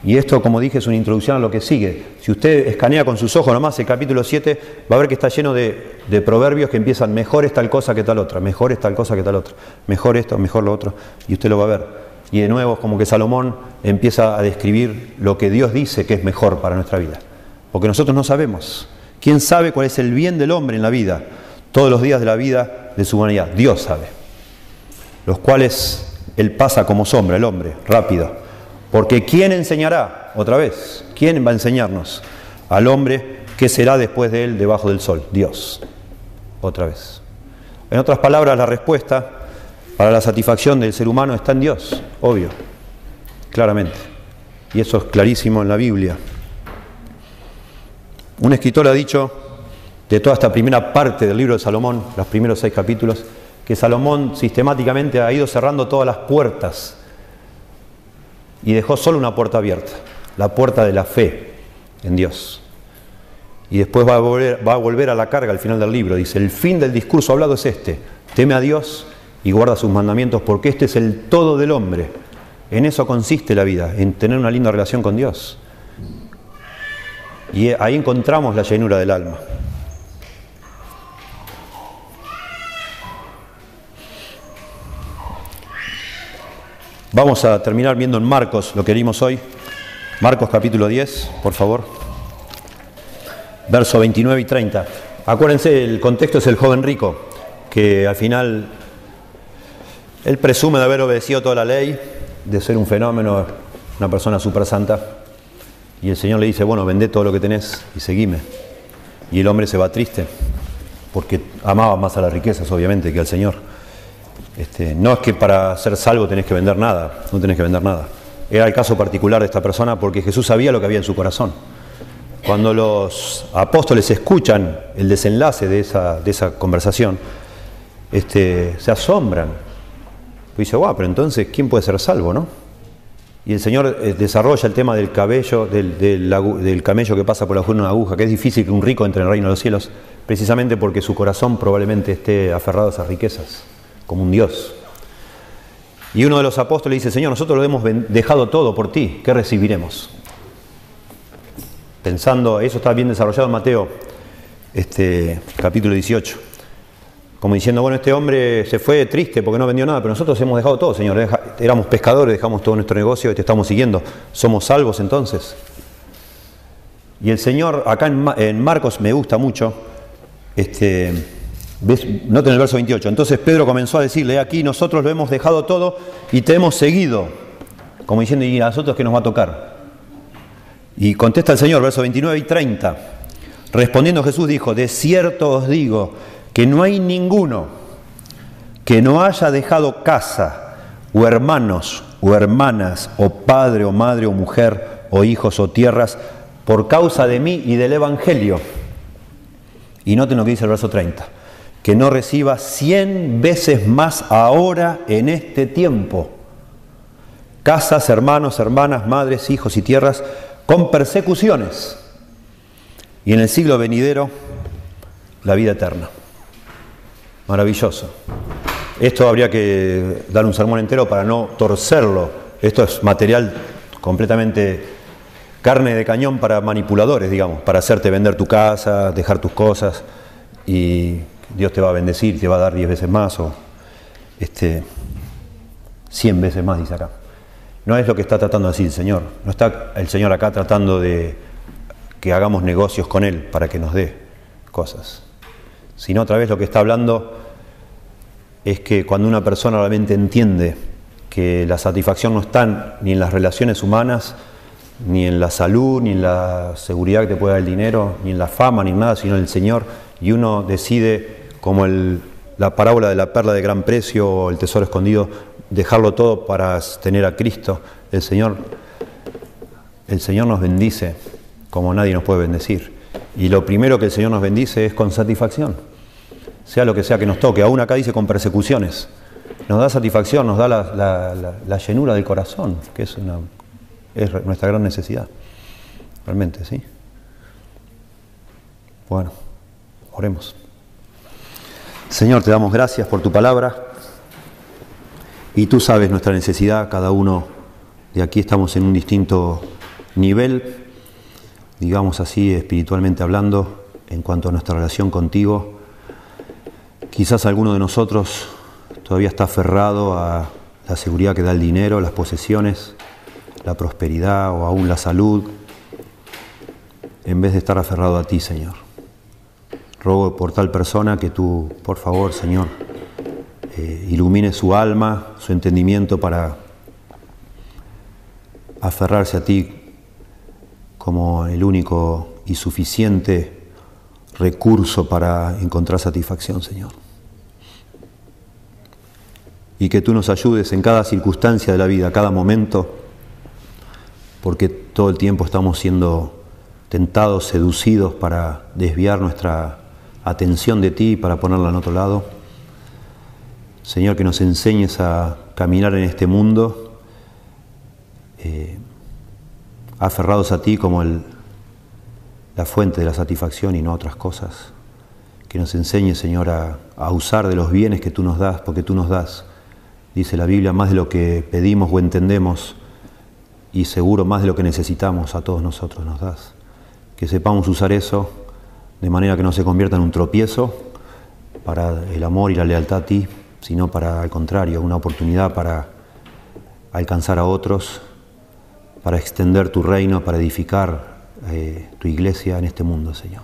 A: Y esto, como dije, es una introducción a lo que sigue. Si usted escanea con sus ojos nomás el capítulo 7, va a ver que está lleno de, proverbios que empiezan mejor es tal cosa que tal otra, mejor es tal cosa que tal otra, mejor esto, mejor lo otro, y usted lo va a ver. Y de nuevo, como que Salomón empieza a describir lo que Dios dice que es mejor para nuestra vida. Porque nosotros no sabemos. ¿Quién sabe cuál es el bien del hombre en la vida? Todos los días de la vida de su humanidad. Dios sabe. Los cuales Él pasa como sombra, el hombre, rápido porque ¿quién enseñará? Otra vez, ¿quién va a enseñarnos? Al hombre que será después de él debajo del sol. Dios. Otra vez. En otras palabras, la respuesta para la satisfacción del ser humano está en Dios, obvio, claramente. Y eso es clarísimo en la Biblia. Un escritor ha dicho, de toda esta primera parte del libro de Salomón, los primeros seis capítulos, que Salomón sistemáticamente ha ido cerrando todas las puertas y dejó solo una puerta abierta, la puerta de la fe en Dios. Y después va a, volver, a a la carga al final del libro. Dice, el fin del discurso hablado es este, teme a Dios y guarda sus mandamientos porque este es el todo del hombre. En eso consiste la vida, en tener una linda relación con Dios. Y ahí encontramos la llenura del alma. Vamos a terminar viendo en Marcos lo que vimos hoy. Marcos capítulo 10, por favor. Verso 29 y 30. Acuérdense, el contexto es el joven rico, que al final él presume de haber obedecido toda la ley, de ser un fenómeno, una persona súper santa. Y el Señor le dice, bueno, vende todo lo que tenés y seguime. Y el hombre se va triste, porque amaba más a las riquezas, obviamente, que al Señor. Este, no es que para ser salvo tenés que vender nada, no tenés que vender nada. Era el caso particular de esta persona porque Jesús sabía lo que había en su corazón. Cuando los apóstoles escuchan el desenlace de esa, conversación, este, se asombran. Y dice, guau, pero entonces, ¿quién puede ser salvo, no? Y el Señor eh, desarrolla el tema del cabello, del, camello que pasa por la de una aguja, que es difícil que un rico entre en el reino de los cielos, precisamente porque su corazón probablemente esté aferrado a esas riquezas como un Dios. Y uno de los apóstoles dice, Señor, nosotros lo hemos dejado todo por ti, ¿qué recibiremos? Pensando, eso está bien desarrollado en Mateo, este, capítulo 18. Como diciendo, bueno, este hombre se fue triste porque no vendió nada, pero nosotros hemos dejado todo, Señor. Éramos pescadores, dejamos todo nuestro negocio y te estamos siguiendo. ¿Somos salvos entonces? Y el Señor, acá en, Marcos me gusta mucho, este, Noten el verso 28. Entonces Pedro comenzó a decirle, aquí nosotros lo hemos dejado todo y te hemos seguido. Como diciendo, ¿y a nosotros qué nos va a tocar? Y contesta el Señor, verso 29 y 30. Respondiendo Jesús dijo, de cierto os digo que no hay ninguno que no haya dejado casa, o hermanos, o hermanas, o padre, o madre, o mujer, o hijos, o tierras, por causa de mí y del Evangelio. Y noten lo que dice el verso 30 que no reciba cien veces más ahora en este tiempo. Casas, hermanos, hermanas, madres, hijos y tierras con persecuciones. Y en el siglo venidero, la vida eterna. Maravilloso. Esto habría que dar un sermón entero para no torcerlo. Esto es material completamente carne de cañón para manipuladores, digamos, para hacerte vender tu casa, dejar tus cosas y Dios te va a bendecir, te va a dar diez veces más o este, cien veces más, dice acá. No es lo que está tratando decir el Señor. No está el Señor acá tratando de que hagamos negocios con Él para que nos dé cosas. Sino otra vez lo que está hablando es que cuando una persona realmente entiende que la satisfacción no está ni en las relaciones humanas, ni en la salud, ni en la seguridad que te puede dar el dinero, ni en la fama, ni en nada, sino en el Señor, y uno decide como el, la parábola de la perla de gran precio o el tesoro escondido, dejarlo todo para tener a Cristo, el Señor, el Señor nos bendice como nadie nos puede bendecir. Y lo primero que el Señor nos bendice es con satisfacción, sea lo que sea que nos toque, aún acá dice con persecuciones. Nos da satisfacción, nos da la, llenura del corazón, que es, es nuestra gran necesidad. Realmente, ¿sí? Bueno, oremos. Señor, te damos gracias por tu palabra y tú sabes nuestra necesidad, cada uno de aquí estamos en un distinto nivel, digamos así, espiritualmente hablando, en cuanto a nuestra relación contigo. Quizás alguno de nosotros todavía está aferrado a la seguridad que da el dinero, las posesiones, la prosperidad o aún la salud, en vez de estar aferrado a ti, Señor. Rogo por tal persona que tú, por favor, Señor, eh, ilumine su alma, su entendimiento para aferrarse a ti como el único y suficiente recurso para encontrar satisfacción, Señor. Y que tú nos ayudes en cada circunstancia de la vida, cada momento, porque todo el tiempo estamos siendo tentados, seducidos para desviar nuestra atención de ti, para ponerla en otro lado. Señor, que nos enseñes a caminar en este mundo eh, aferrados a ti como la fuente de la satisfacción y no otras cosas. Que nos enseñes, Señor, a, a usar de los bienes que tú nos das, porque tú nos das, dice la Biblia, más de lo que pedimos o entendemos y seguro más de lo que necesitamos a todos nosotros nos das. Que sepamos usar eso de manera que no se convierta en un tropiezo para el amor y la lealtad a ti, sino para, al contrario, una oportunidad para alcanzar a otros para extender tu reino, para edificar eh, tu iglesia en este mundo, Señor.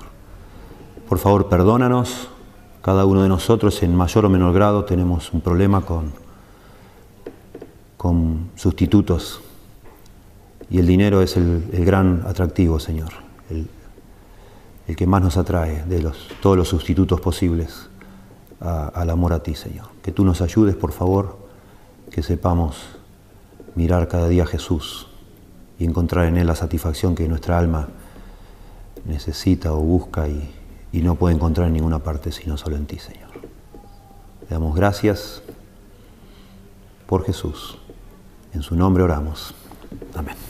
A: Por favor, perdónanos. Cada uno de nosotros, en mayor o menor grado, tenemos un problema con, con sustitutos. Y el dinero es el, gran atractivo, Señor. El, que más nos atrae de los, todos los sustitutos posibles al amor a ti, Señor. Que tú nos ayudes, por favor, que sepamos mirar cada día a Jesús y encontrar en Él la satisfacción que nuestra alma necesita o busca y, y no puede encontrar en ninguna parte sino solo en ti, Señor. Le damos gracias por Jesús. En su nombre oramos. Amén.